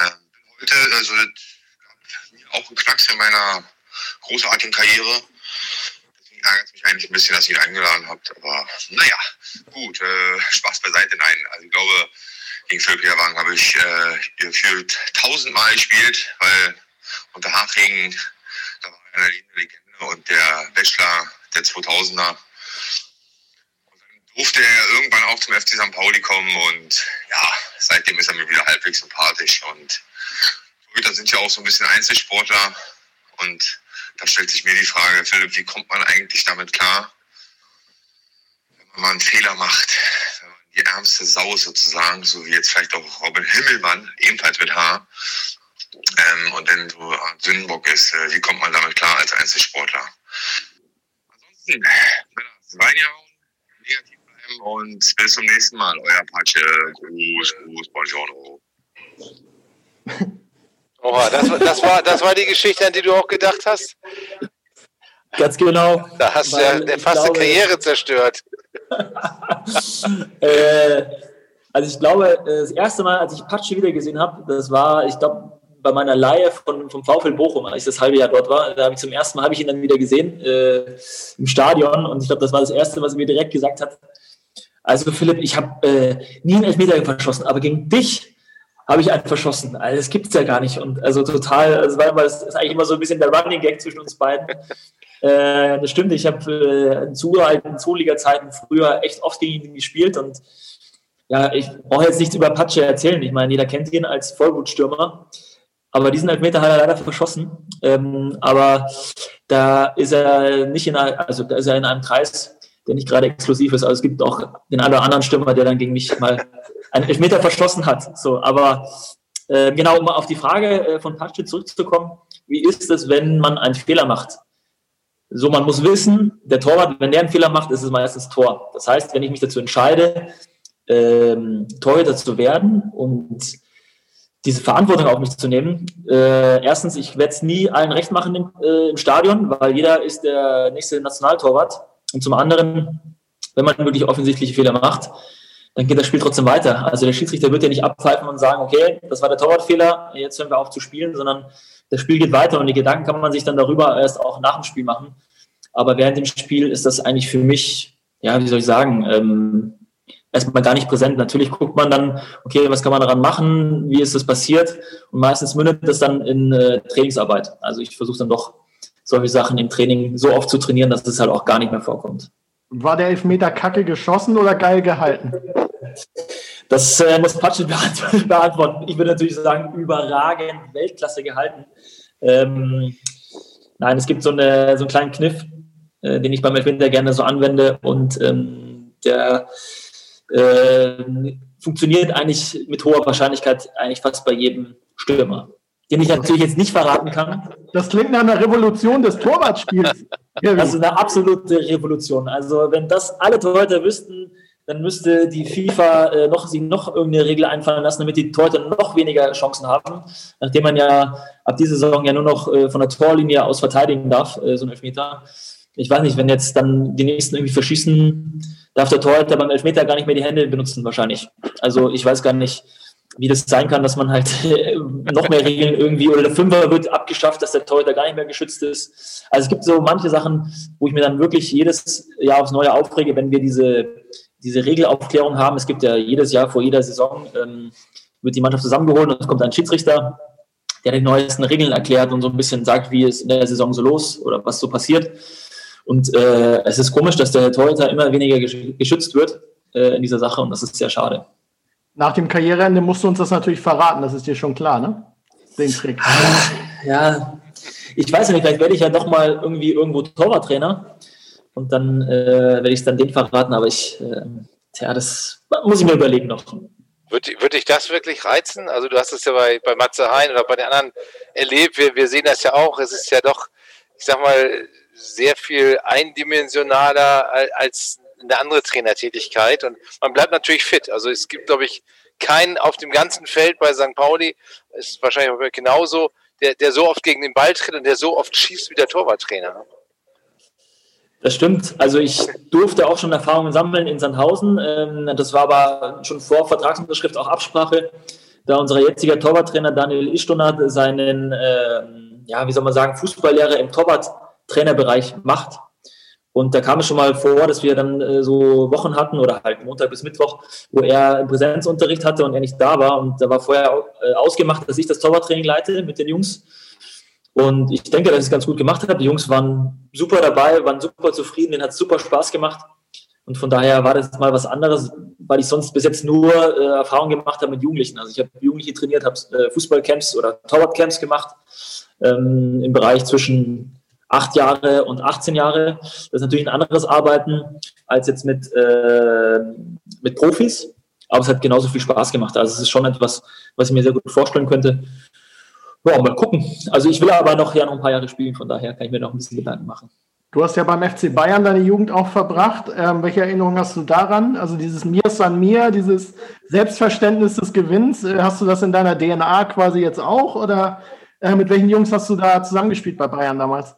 Ähm, heute, also, auch ein Knacks in meiner großartigen Karriere. Deswegen ärgert es mich eigentlich ein bisschen, dass ihr ihn eingeladen habt. Aber naja, gut, äh, Spaß beiseite. Nein, also ich glaube, gegen Philipp Herwagen habe ich äh, gefühlt tausendmal gespielt, weil unter Haching, da war eine Legende und der Bachelor der 2000er durfte er irgendwann auch zum FC St. Pauli kommen und ja, seitdem ist er mir wieder halbwegs sympathisch und Torhüter sind ja auch so ein bisschen Einzelsportler und da stellt sich mir die Frage, Philipp, wie kommt man eigentlich damit klar, wenn man einen Fehler macht, wenn man die ärmste Sau sozusagen, so wie jetzt vielleicht auch Robin Himmelmann, ebenfalls mit H, ähm, und dann so ein Sündenbock ist, äh, wie kommt man damit klar als Einzelsportler? Ansonsten, reingehauen, negativ und bis zum nächsten Mal. Euer Patsche. Gruß, Gruß, Buongiorno. Oha, das, das, war, das war die Geschichte, an die du auch gedacht hast? Ganz genau. Da hast du ja der fast glaube, Karriere zerstört. äh, also ich glaube, das erste Mal, als ich Patsche wieder gesehen habe, das war, ich glaube, bei meiner Leihe von, vom VfL Bochum, als ich das halbe Jahr dort war, da habe ich zum ersten Mal habe ich ihn dann wieder gesehen äh, im Stadion und ich glaube, das war das erste, was er mir direkt gesagt hat. Also Philipp, ich habe äh, nie einen Elfmeter verschossen, aber gegen dich habe ich einen verschossen. Also das gibt es ja gar nicht. Und also total, also weil das ist eigentlich immer so ein bisschen der Running Gag zwischen uns beiden. Äh, das stimmt, ich habe äh, in zu alten Zweiliga-Zeiten früher echt oft gegen ihn gespielt und ja, ich brauche jetzt nichts über Patsche erzählen. Ich meine, jeder kennt ihn als Vollblutstürmer. aber diesen Elfmeter hat er leider verschossen. Ähm, aber da ist er nicht in, also da ist er in einem Kreis, der nicht gerade exklusiv ist. Also es gibt auch den einen oder anderen Stürmer, der dann gegen mich mal einen Elfmeter verschossen hat. So, aber äh, genau, um auf die Frage äh, von Patsche zurückzukommen, wie ist es, wenn man einen Fehler macht? So, man muss wissen, der Torwart, wenn der einen Fehler macht, ist es meistens Tor. Das heißt, wenn ich mich dazu entscheide, ähm, Torhüter zu werden und diese Verantwortung auf mich zu nehmen. Äh, erstens, ich werde es nie allen recht machen im, äh, im, Stadion, weil jeder ist der nächste Nationaltorwart. Und zum anderen, wenn man wirklich offensichtliche Fehler macht, dann geht das Spiel trotzdem weiter. Also der Schiedsrichter wird ja nicht abpfeifen und sagen, okay, das war der Torwartfehler, jetzt hören wir auf zu spielen, sondern das Spiel geht weiter und die Gedanken kann man sich dann darüber erst auch nach dem Spiel machen. Aber während dem Spiel ist das eigentlich für mich, ja, wie soll ich sagen, ähm, erstmal gar nicht präsent. Natürlich guckt man dann, okay, was kann man daran machen, wie ist das passiert? Und meistens mündet das dann in äh, Trainingsarbeit. Also ich versuche dann doch solche Sachen im Training so oft zu trainieren, dass es halt auch gar nicht mehr vorkommt. War der Elfmeter kacke geschossen oder geil gehalten? Das äh, muss Patrick beantworten. Ich würde natürlich sagen, überragend, Weltklasse gehalten. Ähm, nein, es gibt so, eine, so einen kleinen Kniff, äh, den ich beim Elfmeter gerne so anwende und ähm, der äh, funktioniert eigentlich mit hoher Wahrscheinlichkeit eigentlich fast bei jedem Stürmer. Den ich natürlich jetzt nicht verraten kann. Das klingt nach einer Revolution des Torwartspiels. also eine absolute Revolution. Also wenn das alle Torhüter wüssten, dann müsste die FIFA äh, noch, sie noch irgendeine Regel einfallen lassen, damit die Torhüter noch weniger Chancen haben, nachdem man ja ab dieser Saison ja nur noch äh, von der Torlinie aus verteidigen darf, äh, so ein Elfmeter. Ich weiß nicht, wenn jetzt dann die nächsten irgendwie verschießen, darf der Torhüter beim Elfmeter gar nicht mehr die Hände benutzen, wahrscheinlich. Also ich weiß gar nicht, wie das sein kann, dass man halt noch mehr Regeln irgendwie oder der Fünfer wird abgeschafft, dass der Torhüter gar nicht mehr geschützt ist. Also es gibt so manche Sachen, wo ich mir dann wirklich jedes Jahr aufs Neue aufrege, wenn wir diese, diese Regelaufklärung haben. Es gibt ja jedes Jahr vor jeder Saison ähm, wird die Mannschaft zusammengeholt und es kommt ein Schiedsrichter, der die neuesten Regeln erklärt und so ein bisschen sagt, wie es in der Saison so los oder was so passiert. Und äh, es ist komisch, dass der Torhüter immer weniger geschützt wird äh, in dieser Sache und das ist sehr schade. Nach dem Karriereende musst du uns das natürlich verraten, das ist dir schon klar, ne? Den Trick. Ja, ich weiß ja nicht, vielleicht werde ich ja doch mal irgendwie irgendwo Torwarttrainer und dann äh, werde ich dann den verraten, aber ich, äh, tja, das muss ich mir überlegen noch. Würde, würde dich das wirklich reizen? Also du hast es ja bei, bei Matze Hein oder bei den anderen erlebt, wir, wir sehen das ja auch, es ist ja doch, ich sag mal, sehr viel eindimensionaler als eine andere Trainertätigkeit und man bleibt natürlich fit. Also es gibt, glaube ich, keinen auf dem ganzen Feld bei St. Pauli, ist wahrscheinlich genauso, der, der so oft gegen den Ball tritt und der so oft schießt wie der Torwarttrainer. Das stimmt. Also ich durfte auch schon Erfahrungen sammeln in Sandhausen. Ähm, das war aber schon vor Vertragsunterschrift auch Absprache, da unser jetziger Torwarttrainer Daniel Ishtonat seinen, ähm, ja, wie soll man sagen, Fußballlehrer im Torwart Trainerbereich macht. Und da kam es schon mal vor, dass wir dann äh, so Wochen hatten oder halt Montag bis Mittwoch, wo er Präsenzunterricht hatte und er nicht da war. Und da war vorher äh, ausgemacht, dass ich das Torwarttraining leite mit den Jungs. Und ich denke, dass ich es ganz gut gemacht habe. Die Jungs waren super dabei, waren super zufrieden, denen hat es super Spaß gemacht. Und von daher war das mal was anderes, weil ich sonst bis jetzt nur äh, Erfahrungen gemacht habe mit Jugendlichen. Also ich habe Jugendliche trainiert, habe äh, Fußballcamps oder Torwartcamps gemacht ähm, im Bereich zwischen acht Jahre und 18 Jahre. Das ist natürlich ein anderes Arbeiten als jetzt mit, äh, mit Profis, aber es hat genauso viel Spaß gemacht. Also es ist schon etwas, was ich mir sehr gut vorstellen könnte. Ja, mal gucken. Also ich will aber noch ja noch ein paar Jahre spielen, von daher kann ich mir noch ein bisschen Gedanken machen. Du hast ja beim FC Bayern deine Jugend auch verbracht. Ähm, welche Erinnerungen hast du daran? Also dieses Mir san mir, dieses Selbstverständnis des Gewinns, äh, hast du das in deiner DNA quasi jetzt auch? Oder äh, mit welchen Jungs hast du da zusammengespielt bei Bayern damals?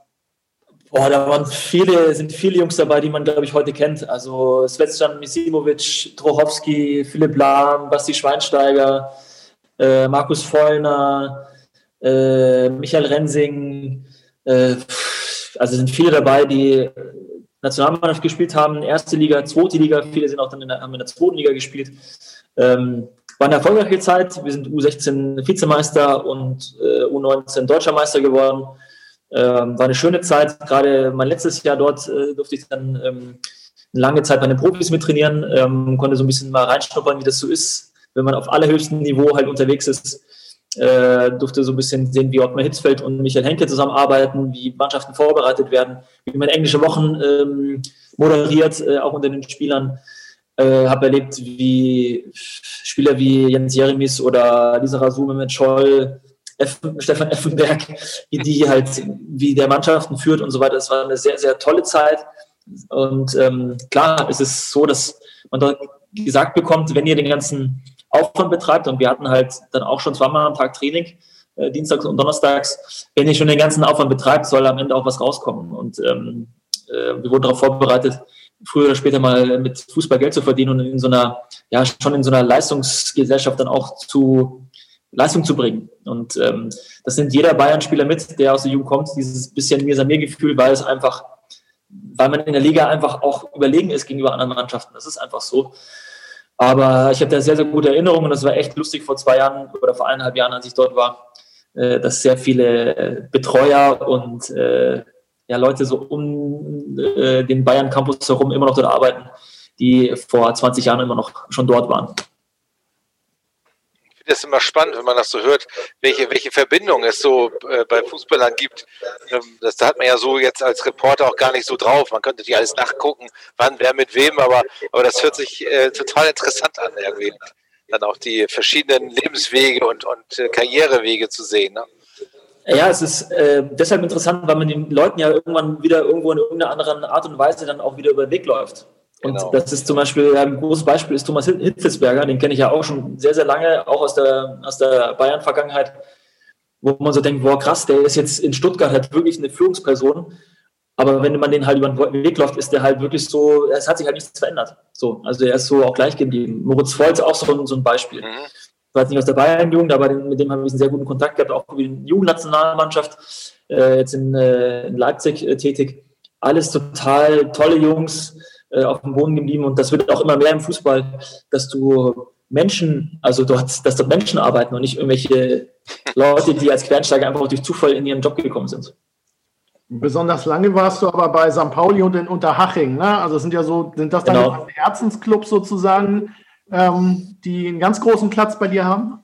Boah, da waren viele, sind viele Jungs dabei, die man, glaube ich, heute kennt. Also Svetjan Misimovic, Trochowski, Philipp Lahm, Basti Schweinsteiger, äh, Markus Vollner, äh, Michael Rensing. Äh, also sind viele dabei, die Nationalmannschaft gespielt haben, erste Liga, zweite Liga. Viele sind auch dann in der, haben in der zweiten Liga gespielt. Ähm, war eine erfolgreiche Zeit. Wir sind U16 Vizemeister und äh, U19 Deutscher Meister geworden. Ähm, war eine schöne Zeit. Gerade mein letztes Jahr dort äh, durfte ich dann ähm, lange Zeit bei den Profis mittrainieren, ähm, konnte so ein bisschen mal reinschnuppern, wie das so ist, wenn man auf allerhöchstem Niveau halt unterwegs ist. äh, durfte so ein bisschen sehen, wie Ottmar Hitzfeld und Michael Henke zusammenarbeiten, wie Mannschaften vorbereitet werden, wie man englische Wochen ähm, moderiert, äh, auch unter den Spielern. Äh, habe erlebt, wie Spieler wie Jens Jeremis oder Lisa Rasume mit Scholl, Stefan Effenberg, die halt, wie der Mannschaften führt und so weiter. Es war eine sehr, sehr tolle Zeit. Und ähm, klar, es ist so, dass man dort gesagt bekommt, wenn ihr den ganzen Aufwand betreibt, und wir hatten halt dann auch schon zweimal am Tag Training, äh, Dienstags und Donnerstags, wenn ihr schon den ganzen Aufwand betreibt, soll am Ende auch was rauskommen. Und ähm, äh, wir wurden darauf vorbereitet, früher oder später mal mit Fußball Geld zu verdienen und in so einer, ja, schon in so einer Leistungsgesellschaft dann auch zu Leistung zu bringen. Und ähm, das nimmt jeder Bayern-Spieler mit, der aus der Jugend kommt, dieses bisschen mir mir Gefühl, weil es einfach, weil man in der Liga einfach auch überlegen ist gegenüber anderen Mannschaften. Das ist einfach so. Aber ich habe da sehr, sehr gute Erinnerungen und das war echt lustig vor zwei Jahren oder vor eineinhalb Jahren, als ich dort war, äh, dass sehr viele äh, Betreuer und äh, ja, Leute so um äh, den Bayern Campus herum immer noch dort arbeiten, die vor 20 Jahren immer noch schon dort waren. Finde das immer spannend, wenn man das so hört, welche, welche Verbindung es so äh, bei Fußballern gibt. Ähm, das da hat man ja so jetzt als Reporter auch gar nicht so drauf. Man könnte nicht alles nachgucken, wann, wer mit wem, aber, aber das hört sich äh, total interessant an, irgendwie. Dann auch die verschiedenen Lebenswege und, und äh, Karrierewege zu sehen. Ne? Ja, es ist äh, deshalb interessant, weil man den Leuten ja irgendwann wieder irgendwo in irgendeiner anderen Art und Weise dann auch wieder über den Weg läuft. Und genau. das ist zum Beispiel, ein großes Beispiel ist Thomas Hitzelsberger, den kenne ich ja auch schon sehr, sehr lange, auch aus der, aus der Bayern-Vergangenheit, wo man so denkt, boah, krass, der ist jetzt in Stuttgart halt wirklich eine Führungsperson. Aber wenn man den halt über den Weg läuft, ist der halt wirklich so, es hat sich halt nichts verändert. So, also er ist so auch gleich geblieben. Moritz Volz auch so, so ein Beispiel. Mhm war jetzt nicht aus der Bayern-Jugend, aber mit dem habe ich einen sehr guten Kontakt gehabt, auch wie die Jugendnationalmannschaft, äh, jetzt in, äh, in Leipzig äh, tätig. Alles total tolle Jungs, äh, auf dem Boden geblieben und das wird auch immer mehr im Fußball, dass du Menschen, also dort, dass dort Menschen arbeiten und nicht irgendwelche Leute, die als Quereinsteiger einfach durch Zufall in ihren Job gekommen sind. Besonders lange warst du aber bei St. Pauli und in Unterhaching, ne? Also sind ja so, sind das deine genau. Herzensclubs sozusagen? ähm, die einen ganz großen Platz bei dir haben?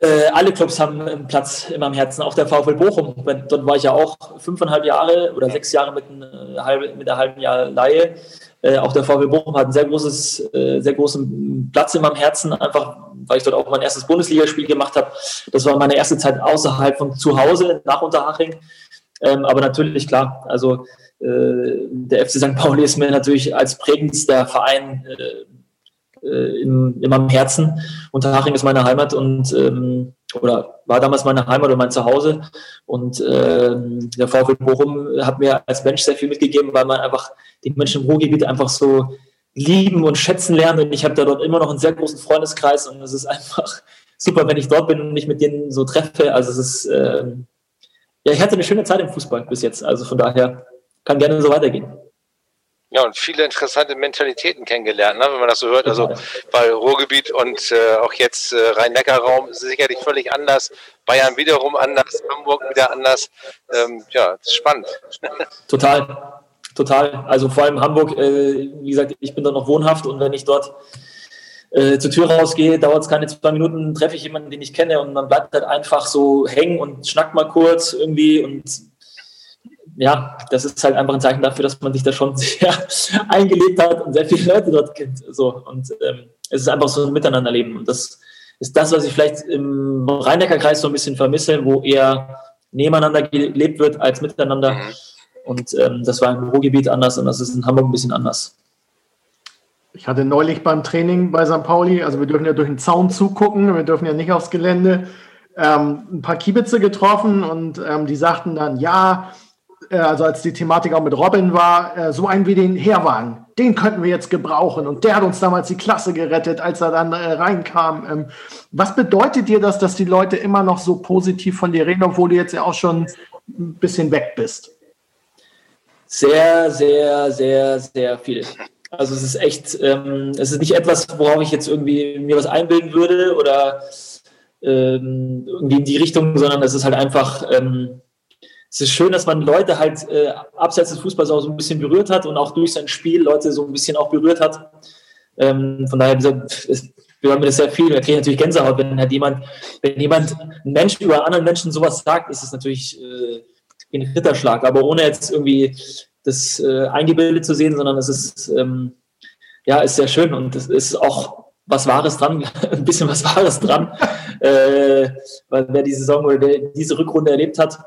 Äh, alle Clubs haben einen Platz in meinem Herzen, auch der VfL Bochum. Dort war ich ja auch fünfeinhalb Jahre oder sechs Jahre mit, ein, mit einer halben Jahr Laie. Äh, auch der VfL Bochum hat einen sehr, großes, äh, sehr großen Platz in meinem Herzen, einfach weil ich dort auch mein erstes Bundesligaspiel gemacht habe. Das war meine erste Zeit außerhalb von zu Hause nach Unterhaching. Ähm, aber natürlich, klar, also äh, der FC St. Pauli ist mir natürlich als prägendster Verein äh, äh, im, in meinem Herzen. Unterhaching ist meine Heimat und ähm, oder war damals meine Heimat und mein Zuhause. Und ähm, der VfL Bochum hat mir als Mensch sehr viel mitgegeben, weil man einfach die Menschen im Ruhrgebiet einfach so lieben und schätzen lernt. Und ich habe da dort immer noch einen sehr großen Freundeskreis und es ist einfach super, wenn ich dort bin und mich mit denen so treffe. Also es ist, ähm, ja, ich hatte eine schöne Zeit im Fußball bis jetzt. Also von daher kann gerne so weitergehen. Ja, und viele interessante Mentalitäten kennengelernt, ne, wenn man das so hört. Also bei Ruhrgebiet und äh, auch jetzt äh, Rhein-Neckar-Raum ist es sicherlich völlig anders. Bayern wiederum anders, Hamburg wieder anders. Ähm, ja, spannend. Total, total. Also vor allem Hamburg, äh, wie gesagt, ich bin dort noch wohnhaft und wenn ich dort äh, zur Tür rausgehe, dauert es keine zwei Minuten, treffe ich jemanden, den ich kenne und man bleibt halt einfach so hängen und schnackt mal kurz irgendwie und ja, das ist halt einfach ein Zeichen dafür, dass man sich da schon sehr eingelebt hat und sehr viele Leute dort kennt. So. Und ähm, es ist einfach so ein Miteinanderleben. Und das ist das, was ich vielleicht im Rhein-Neckar-Kreis so ein bisschen vermisse, wo eher nebeneinander gelebt wird als miteinander. Mhm. Und ähm, das war im Ruhrgebiet anders und das ist in Hamburg ein bisschen anders. Ich hatte neulich beim Training bei St. Pauli, also wir dürfen ja durch den Zaun zugucken, wir dürfen ja nicht aufs Gelände, ähm, ein paar Kiebitze getroffen und ähm, die sagten dann, ja, äh, also als die Thematik auch mit Robin war, äh, so einen wie den Herwagen, den könnten wir jetzt gebrauchen. Und der hat uns damals die Klasse gerettet, als er dann äh, reinkam. Ähm, was bedeutet dir das, dass die Leute immer noch so positiv von dir reden, obwohl du jetzt ja auch schon ein bisschen weg bist? Sehr, sehr, sehr, sehr viel. Also es ist echt, ähm, es ist nicht etwas, worauf ich jetzt irgendwie mir was einbilden würde oder ähm, irgendwie in die Richtung, sondern es ist halt einfach, ähm, es ist schön, dass man Leute halt äh, abseits des Fußballs auch so ein bisschen berührt hat und auch durch sein Spiel Leute so ein bisschen auch berührt hat. Ähm, von daher, wir mir das sehr viel, da kriege ich natürlich Gänsehaut, wenn halt jemand, wenn jemand, ein Mensch über anderen Menschen sowas sagt, ist es natürlich äh, ein Ritterschlag, aber ohne jetzt irgendwie das äh, eingebildet zu sehen, sondern es ist, ähm, ja, ist sehr schön und es ist auch was Wahres dran, ein bisschen was Wahres dran, äh, weil wer die Saison oder der, diese Rückrunde erlebt hat,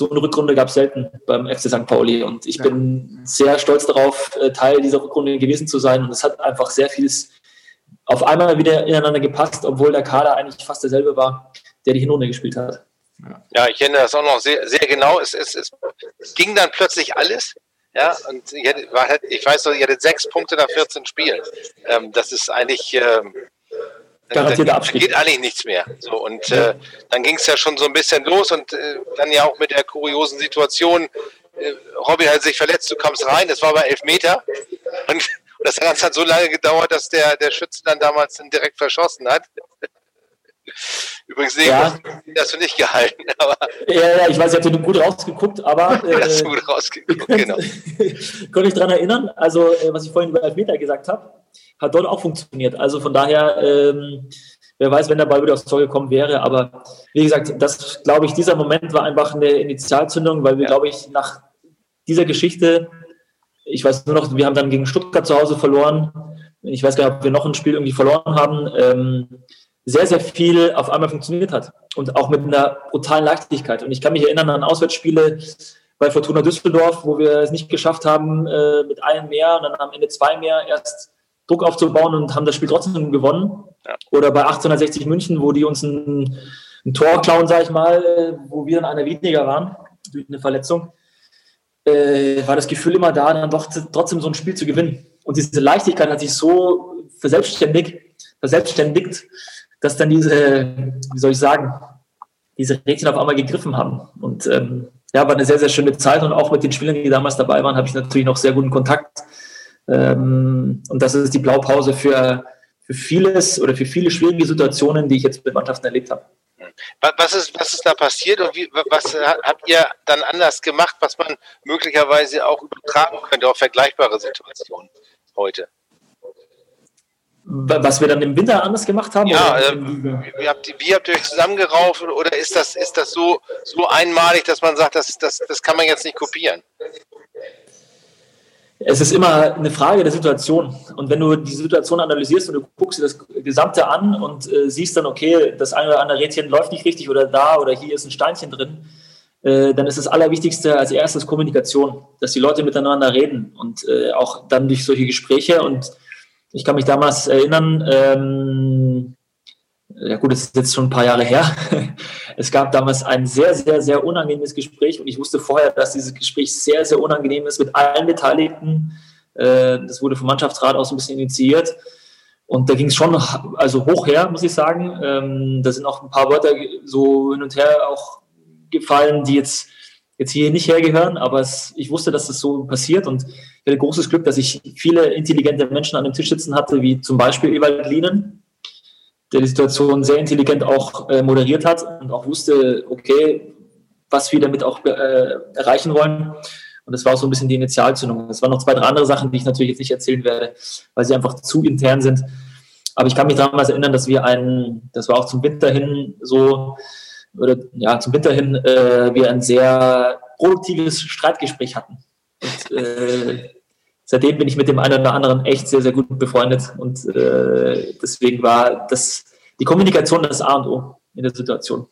so eine Rückrunde gab es selten beim FC St. Pauli und ich ja. bin sehr stolz darauf, äh, Teil dieser Rückrunde gewesen zu sein und es hat einfach sehr vieles auf einmal wieder ineinander gepasst, obwohl der Kader eigentlich fast derselbe war, der die Hinrunde gespielt hat. Ja, ich erinnere das auch noch sehr, sehr genau. Es, es, es ging dann plötzlich alles. Ja, und ich, hatte, war, ich weiß noch, ihr hattet sechs Punkte nach 14 Spielen. Ähm, das ist eigentlich. Ähm, Garantierter Abstieg. Geht eigentlich nichts mehr. So, und äh, dann ging es ja schon so ein bisschen los und äh, dann ja auch mit der kuriosen Situation. Äh, Robby hat sich verletzt, du kamst rein, das war bei elf Meter. Und, und das Ganze hat so lange gedauert, dass der, der Schütze dann damals direkt verschossen hat. Übrigens, nee, ja. hast du nicht gehalten. Aber ja, ja, ich weiß, ihr habt gut rausgeguckt, aber. Äh, hast gut rausgeguckt, genau. konnte ich daran erinnern, also, äh, was ich vorhin über Elfmeter gesagt habe, hat dort auch funktioniert. Also von daher, ähm, wer weiß, wenn der Ball wieder aufs Tor gekommen wäre. Aber wie gesagt, das, glaube ich, dieser Moment war einfach eine Initialzündung, weil wir, ja. glaube ich, nach dieser Geschichte, ich weiß nur noch, wir haben dann gegen Stuttgart zu Hause verloren. Ich weiß gar nicht, ob wir noch ein Spiel irgendwie verloren haben. Ähm, sehr, sehr viel auf einmal funktioniert hat und auch mit einer brutalen Leichtigkeit. Und ich kann mich erinnern an Auswärtsspiele bei Fortuna Düsseldorf, wo wir es nicht geschafft haben, äh, mit einem mehr und dann am Ende zwei mehr erst Druck aufzubauen und haben das Spiel trotzdem gewonnen. Ja. Oder bei 1860 München, wo die uns ein, ein Tor klauen, sage ich mal, wo wir dann einer weniger waren durch eine Verletzung, äh, war das Gefühl immer da, dann doch trotzdem so ein Spiel zu gewinnen. Und diese Leichtigkeit hat sich so verselbstständigt, verselbstständigt dass dann diese, wie soll ich sagen, diese Rädchen auf einmal gegriffen haben. Und ähm, ja, war eine sehr, sehr schöne Zeit und auch mit den Spielern, die damals dabei waren, habe ich natürlich noch sehr guten Kontakt. Ähm, und das ist die Blaupause für, für vieles oder für viele schwierige Situationen, die ich jetzt mit Mannschaften erlebt habe. Was ist, was ist da passiert und wie, was habt ihr dann anders gemacht, was man möglicherweise auch übertragen könnte auf vergleichbare Situationen heute? Was wir dann im Winter anders gemacht haben? Ja, äh, wie, habt ihr, wie habt ihr euch zusammengerauft oder ist das, ist das so, so einmalig, dass man sagt, das, das, das kann man jetzt nicht kopieren? Es ist immer eine Frage der Situation. Und wenn du die Situation analysierst und du guckst dir das Gesamte an und äh, siehst dann, okay, das eine oder andere Rädchen läuft nicht richtig oder da oder hier ist ein Steinchen drin, äh, dann ist das Allerwichtigste als erstes Kommunikation, dass die Leute miteinander reden und äh, auch dann durch solche Gespräche und ich kann mich damals erinnern, ähm, ja gut, das ist jetzt schon ein paar Jahre her. Es gab damals ein sehr, sehr, sehr unangenehmes Gespräch und ich wusste vorher, dass dieses Gespräch sehr, sehr unangenehm ist mit allen Beteiligten. Äh, das wurde vom Mannschaftsrat aus ein bisschen initiiert. Und da ging es schon also hoch her, muss ich sagen. Ähm, da sind auch ein paar Wörter so hin und her auch gefallen, die jetzt jetzt hier nicht hergehören, aber es, ich wusste, dass das so passiert und ich hatte großes Glück, dass ich viele intelligente Menschen an dem Tisch sitzen hatte, wie zum Beispiel Ewald Lienen, der die Situation sehr intelligent auch äh, moderiert hat und auch wusste, okay, was wir damit auch äh, erreichen wollen. Und das war auch so ein bisschen die Initialzündung. Es waren noch zwei, drei andere Sachen, die ich natürlich jetzt nicht erzählen werde, weil sie einfach zu intern sind. Aber ich kann mich damals erinnern, dass wir einen, das war auch zum Winter hin so, oder ja, zum Winter hin äh, wir ein sehr produktives Streitgespräch hatten. Und, äh, seitdem bin ich mit dem einen oder anderen echt sehr, sehr gut befreundet. Und äh, deswegen war das die Kommunikation das A und O in der Situation.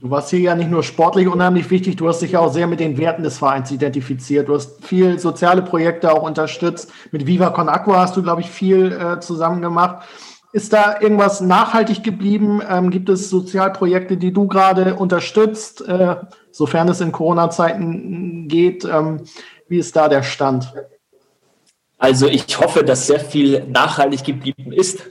Du warst hier ja nicht nur sportlich unheimlich wichtig, du hast dich ja auch sehr mit den Werten des Vereins identifiziert. Du hast viel soziale Projekte auch unterstützt. Mit Viva Con Aqua hast du, glaube ich, viel äh, zusammen gemacht. Ist da irgendwas nachhaltig geblieben? Ähm, gibt es Sozialprojekte, die du gerade unterstützt, äh, sofern es in Corona-Zeiten geht? Ähm, wie ist da der Stand? Also ich hoffe, dass sehr viel nachhaltig geblieben ist.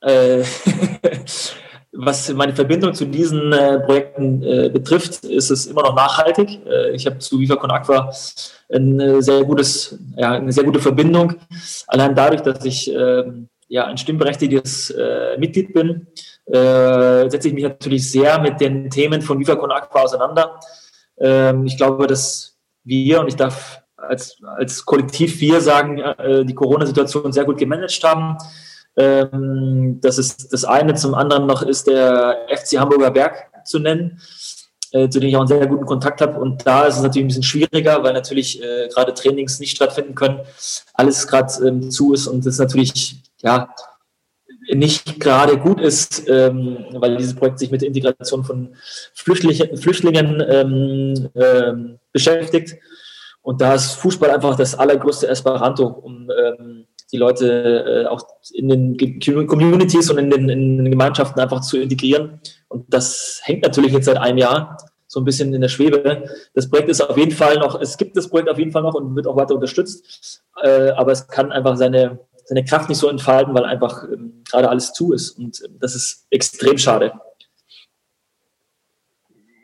Äh, was meine Verbindung zu diesen äh, Projekten äh, betrifft, ist es immer noch nachhaltig. Äh, ich habe zu Viva Con Aqua ein äh, sehr gutes, ja, eine sehr gute Verbindung. Allein dadurch, dass ich ähm, ja, ein stimmberechtigtes äh, Mitglied bin, äh, setze ich mich natürlich sehr mit den Themen von Viva Con Aqua auseinander. Ähm, ich glaube, dass wir, und ich darf als, als Kollektiv wir sagen, äh, die Corona-Situation sehr gut gemanagt haben. Ähm, das ist das eine. Zum anderen noch ist der FC Hamburger Berg zu nennen, äh, zu dem ich auch einen sehr guten Kontakt habe. Und da ist es natürlich ein bisschen schwieriger, weil natürlich äh, gerade Trainings nicht stattfinden können, alles gerade ähm, zu ist und das natürlich ja nicht gerade gut ist, ähm, weil dieses Projekt sich mit der Integration von Flüchtling Flüchtlingen ähm, ähm, beschäftigt. Und da ist Fußball einfach das allergrößte Esperanto, um ähm, die Leute äh, auch in den Communities und in den, in den, Gemeinschaften einfach zu integrieren. Und das hängt natürlich jetzt seit einem Jahr so ein bisschen in der Schwebe. Das Projekt ist auf jeden Fall noch, es gibt das Projekt auf jeden Fall noch und wird auch weiter unterstützt, äh, aber es kann einfach seine, seine Kraft nicht so entfalten, weil einfach ähm, gerade alles zu ist. Und äh, das ist extrem schade.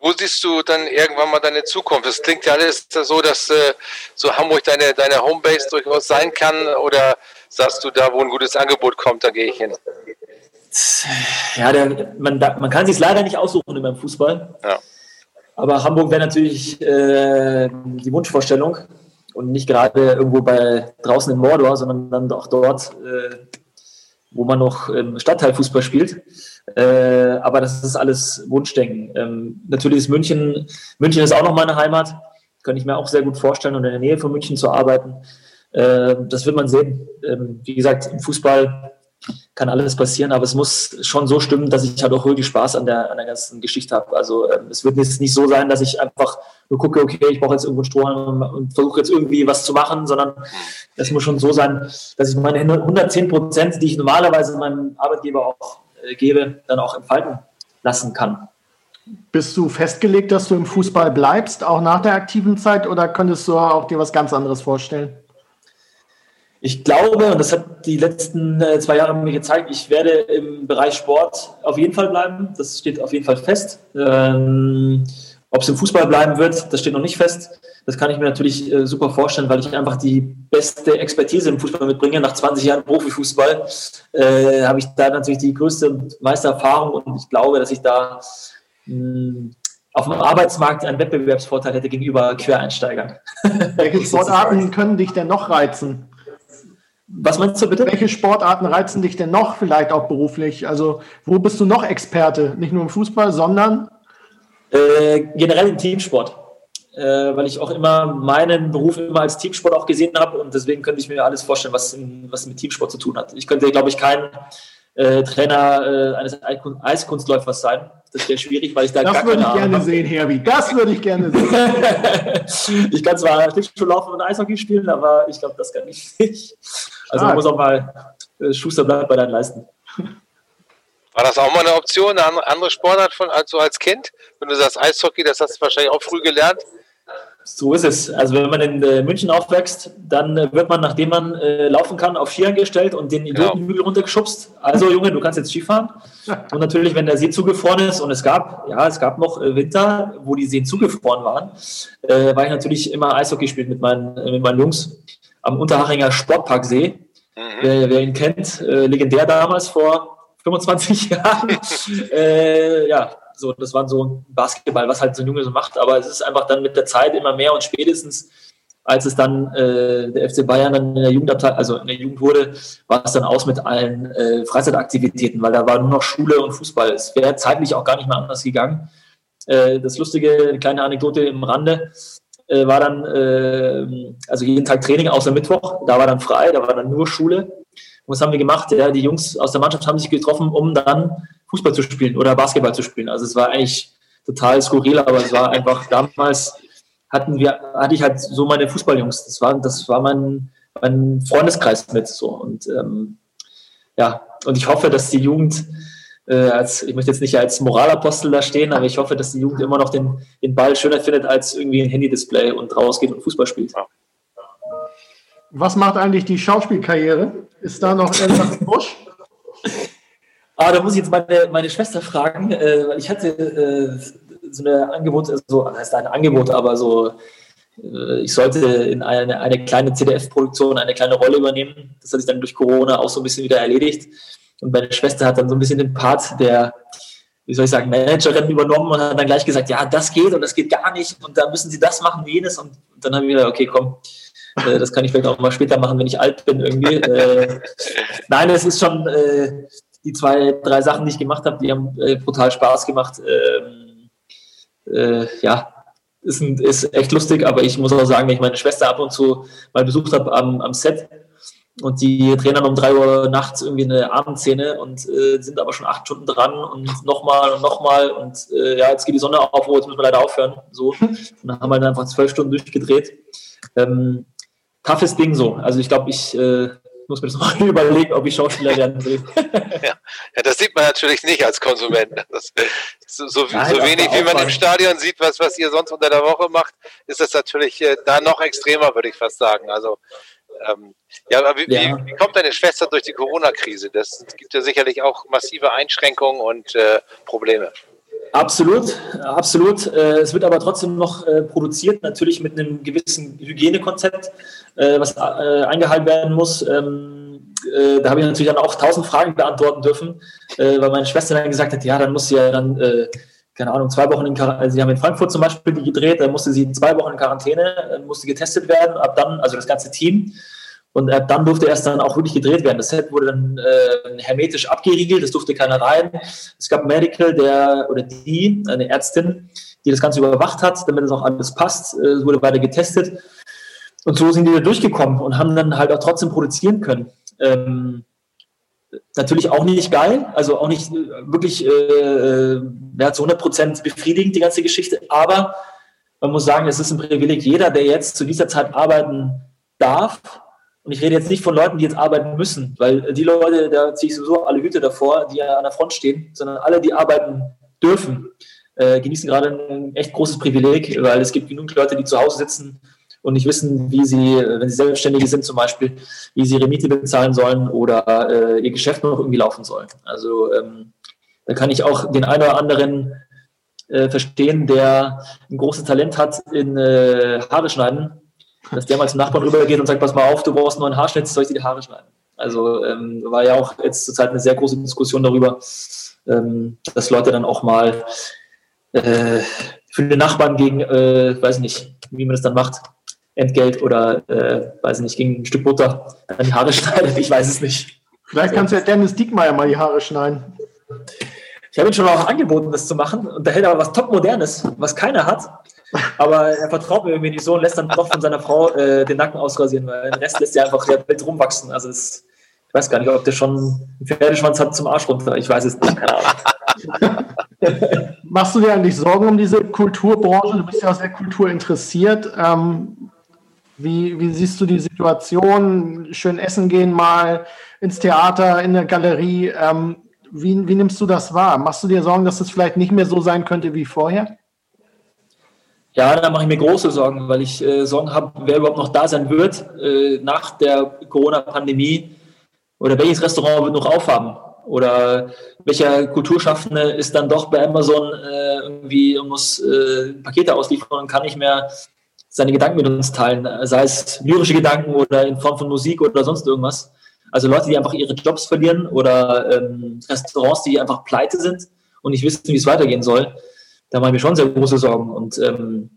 Wo siehst du dann irgendwann mal deine Zukunft? Es klingt ja alles so, dass äh, so Hamburg deine, deine Homebase durchaus sein kann. Oder sagst du, da wo ein gutes Angebot kommt, da gehe ich hin? Ja, der, man, man kann sich leider nicht aussuchen in meinem Fußball. Ja. Aber Hamburg wäre natürlich äh, die Wunschvorstellung und nicht gerade irgendwo bei draußen in Mordor, sondern dann auch dort, äh, wo man noch ähm, Stadtteilfußball spielt. Äh, aber das ist alles Wunschdenken. Ähm, natürlich ist München, München ist auch noch meine Heimat. Könnte ich mir auch sehr gut vorstellen und in der Nähe von München zu arbeiten. Äh, das wird man sehen. Ähm, wie gesagt, im Fußball kann alles passieren, aber es muss schon so stimmen, dass ich halt auch wirklich Spaß an der, an der ganzen Geschichte habe. Also ähm, es wird jetzt nicht so sein, dass ich einfach nur gucke, okay, ich brauche jetzt irgendwo einen Strohhalm und versuche jetzt irgendwie was zu machen, sondern es muss schon so sein, dass ich meine 110 Prozent, die ich normalerweise meinem Arbeitgeber auch äh, gebe, dann auch entfalten lassen kann. Bist du festgelegt, dass du im Fußball bleibst, auch nach der aktiven Zeit, oder könntest du auch dir was ganz anderes vorstellen? Ich glaube, und das hat die letzten äh, zwei Jahre mir gezeigt, ich werde im Bereich Sport auf jeden Fall bleiben. Das steht auf jeden Fall fest. Ähm, Ob es im Fußball bleiben wird, das steht noch nicht fest. Das kann ich mir natürlich äh, super vorstellen, weil ich einfach die beste Expertise im Fußball mitbringe. Nach 20 Jahren Profifußball äh, habe ich da natürlich die größte und meiste Erfahrung und ich glaube, dass ich da mh, hm, auf dem Arbeitsmarkt einen Wettbewerbsvorteil hätte gegenüber Quereinsteigern. Welche Sportarten können dich denn noch reizen? Was meinst du bitte? Welche Sportarten reizen dich denn noch vielleicht auch beruflich? Also wo bist du noch Experte? Nicht nur im Fußball, sondern? Äh, generell im Teamsport äh, weil ich auch immer meinen Beruf immer als Teamsport auch gesehen habe und deswegen könnte ich mir alles vorstellen, was, in, was mit Teamsport zu tun hat. Ich könnte, glaube ich, kein äh, Trainer äh, eines Eiskunstläufers sein. Das wäre schwierig, weil ich da das gar keine Ahnung habe. Das würde ich gerne sehen, Herbie. Das würde ich gerne sehen. ich kann zwar Schlittschuh laufen und Eishockey spielen, aber ich glaube, das kann ich nicht. Also man muss auch mal äh, Schuster bleibt bei deinen Leisten. War das auch mal eine Option, eine andere Sportart von also als Kind? Wenn du sagst Eishockey, das hast du wahrscheinlich auch früh gelernt. So ist es. Also wenn man in äh, München aufwächst, dann äh, wird man, nachdem man äh, laufen kann, auf Skiern gestellt und den Idiotenhügel ja. runtergeschubst. Also Junge, du kannst jetzt Skifahren. Und natürlich, wenn der See zugefroren ist und es gab, ja, es gab noch Winter, wo die Seen zugefroren waren, war ich natürlich immer Eishockey spielen mit meinen, mit meinen Jungs am Unterhachinger Sportparksee. Mhm. Wer, wer, ihn kennt, legendär damals vor 25 Jahren. ja, so, das war so Basketball, was halt so ein Junge so macht. Aber es ist einfach dann mit der Zeit immer mehr und spätestens, als es dann äh, der FC Bayern dann in der Jugendabteilung, also in der Jugend wurde, war es dann aus mit allen äh, Freizeitaktivitäten, weil da war nur noch Schule und Fußball. Es wäre zeitlich auch gar nicht mehr anders gegangen. Äh, das lustige, eine kleine Anekdote im Rande, äh, war dann, äh, also jeden Tag Training außer Mittwoch, da war dann frei, da war dann nur Schule. Und was haben wir gemacht? Ja, die Jungs aus der Mannschaft haben sich getroffen, um dann Fußball zu spielen oder Basketball zu spielen. Also es war eigentlich total skurril, aber es war einfach damals hatten wir, hatte ich halt so meine Fußballjungs. Das war, das war mein, mein Freundeskreis mit so. Und ähm, ja, und ich hoffe, dass die Jugend, äh, als, ich möchte jetzt nicht als Moralapostel da stehen, aber ich hoffe, dass die Jugend immer noch den, den Ball schöner findet als irgendwie ein Handy-Display und rausgeht und Fußball spielt. Was macht eigentlich die Schauspielkarriere? Ist da noch irgendwas im Busch? Ah, da muss ich jetzt meine, meine Schwester fragen, äh, weil ich hatte äh, so eine Angebot, also das heißt ein Angebot, aber so, äh, ich sollte in eine, eine kleine CDF-Produktion eine kleine Rolle übernehmen. Das hat sich dann durch Corona auch so ein bisschen wieder erledigt. Und meine Schwester hat dann so ein bisschen den Part der, wie soll ich sagen, Managerin übernommen und hat dann gleich gesagt, ja, das geht und das geht gar nicht und da müssen sie das machen, jenes. Und dann haben wir gesagt, okay, komm, Äh, das kann ich vielleicht auch mal später machen, wenn ich alt bin irgendwie. Äh, nein, es ist schon äh, die zwei, drei Sachen, die ich gemacht habe, die haben äh, brutal Spaß gemacht. Ähm, äh, ja, ist, ein, ist echt lustig, aber ich muss auch sagen, wenn ich meine Schwester ab und zu mal besucht habe am, am Set, und die drehen dann um drei Uhr nachts irgendwie eine Abendszene und äh, sind aber schon acht Stunden dran und nochmal und nochmal und äh, ja, jetzt geht die Sonne auf, oh, jetzt müssen wir leider aufhören. So. Und dann haben wir dann einfach zwölf Stunden durchgedreht. Ähm, toughes Ding so. Also ich glaube, ich äh, muss mir das mal überlegen, ob ich Schauspieler werden will. ja. ja, das sieht man natürlich nicht als Konsument. Das, so, so, Nein, so wenig wie man im Stadion sieht, was, was ihr sonst unter der Woche macht, ist das natürlich äh, da noch extremer, würde ich fast sagen. Also ähm, ja, aber wie, ja. Wie, kommt deine Schwester durch die Corona-Krise? Das gibt ja sicherlich auch massive Einschränkungen und äh, Probleme. Absolut, absolut. Äh, es wird aber trotzdem noch äh, produziert, natürlich mit einem gewissen Hygienekonzept, äh, was eingehalten werden muss. Ähm, da habe ich natürlich dann auch tausend Fragen beantworten dürfen, weil meine Schwester dann gesagt hat, ja, dann muss sie ja dann keine Ahnung, zwei Wochen in Quarantäne, also sie haben in Frankfurt zum Beispiel die gedreht, da musste sie zwei Wochen in Quarantäne, musste getestet werden, ab dann, also das ganze Team. Und ab dann durfte erst dann auch wirklich gedreht werden. Das Set wurde dann äh, hermetisch abgeriegelt, es durfte keiner rein. Es gab Medical, der oder die, eine Ärztin, die das Ganze überwacht hat, damit es auch alles passt. Es wurde weiter getestet. Und so sind die da durchgekommen und haben dann halt auch trotzdem produzieren können. Ähm, natürlich auch nicht geil, also auch nicht äh, wirklich äh, ja, zu 100 befriedigend, die ganze Geschichte, aber man muss sagen, es ist ein Privileg. Jeder, der jetzt zu dieser Zeit arbeiten darf, und ich rede jetzt nicht von Leuten, die jetzt arbeiten müssen, weil die Leute, da ziehe ich sowieso alle Hüte davor, die an der Front stehen, sondern alle, die arbeiten dürfen, äh, genießen gerade ein echt großes Privileg, weil es gibt genug Leute, die zu Hause sitzen und nicht wissen, wie sie, wenn sie Selbstständige sind zum Beispiel, wie sie ihre Miete bezahlen sollen oder äh, ihr Geschäft noch irgendwie laufen soll. Also ähm, da kann ich auch den einen oder anderen äh, verstehen, der ein großes Talent hat in äh, Haare schneiden, dass der mal zum Nachbarn rübergeht und sagt, pass mal auf, du brauchst einen neuen Haarschnitt, soll ich dir die Haare schneiden? Also ähm, war ja auch jetzt zurzeit eine sehr große Diskussion darüber, ähm, dass Leute dann auch mal äh, für den Nachbarn gegen, äh, weiß nicht, wie man das dann macht, Entgelt oder, äh, weiß nicht, gegen ein Stück Butter an die Haare schneidet. Ich weiß es nicht. Vielleicht kannst du ja Dennis Diekmeyer mal die Haare schneiden. Ich habe ihm schon auch angeboten, das zu machen. Und der hält aber was top modernes, was keiner hat. Aber er vertraut mir irgendwie nicht so und lässt dann doch von seiner Frau äh, den Nacken ausrasieren, weil den Rest lässt er einfach der Welt rumwachsen. Also es, ich weiß gar nicht, ob der schon einen Pferdeschwanz hat zum Arsch runter. Ich weiß es nicht. Keine Ahnung. Machst du dir eigentlich Sorgen um diese Kulturbranche? Du bist ja auch sehr kulturinteressiert. Ähm, wie, wie siehst du die Situation? Schön essen gehen mal ins Theater, in der Galerie. Ähm, wie, wie nimmst du das wahr? Machst du dir Sorgen, dass es vielleicht nicht mehr so sein könnte wie vorher? Ja, da mache ich mir große Sorgen, weil ich äh, Sorgen habe, wer überhaupt noch da sein wird äh, nach der Corona-Pandemie oder welches Restaurant wird noch aufhaben oder welcher Kulturschaffende ist dann doch bei Amazon äh, irgendwie und muss äh, Pakete ausliefern und kann nicht mehr seine Gedanken mit uns teilen, sei es lyrische Gedanken oder in Form von Musik oder sonst irgendwas. Also Leute, die einfach ihre Jobs verlieren oder ähm, Restaurants, die einfach pleite sind und nicht wissen, wie es weitergehen soll da mache ich mir schon sehr große Sorgen. Und ähm,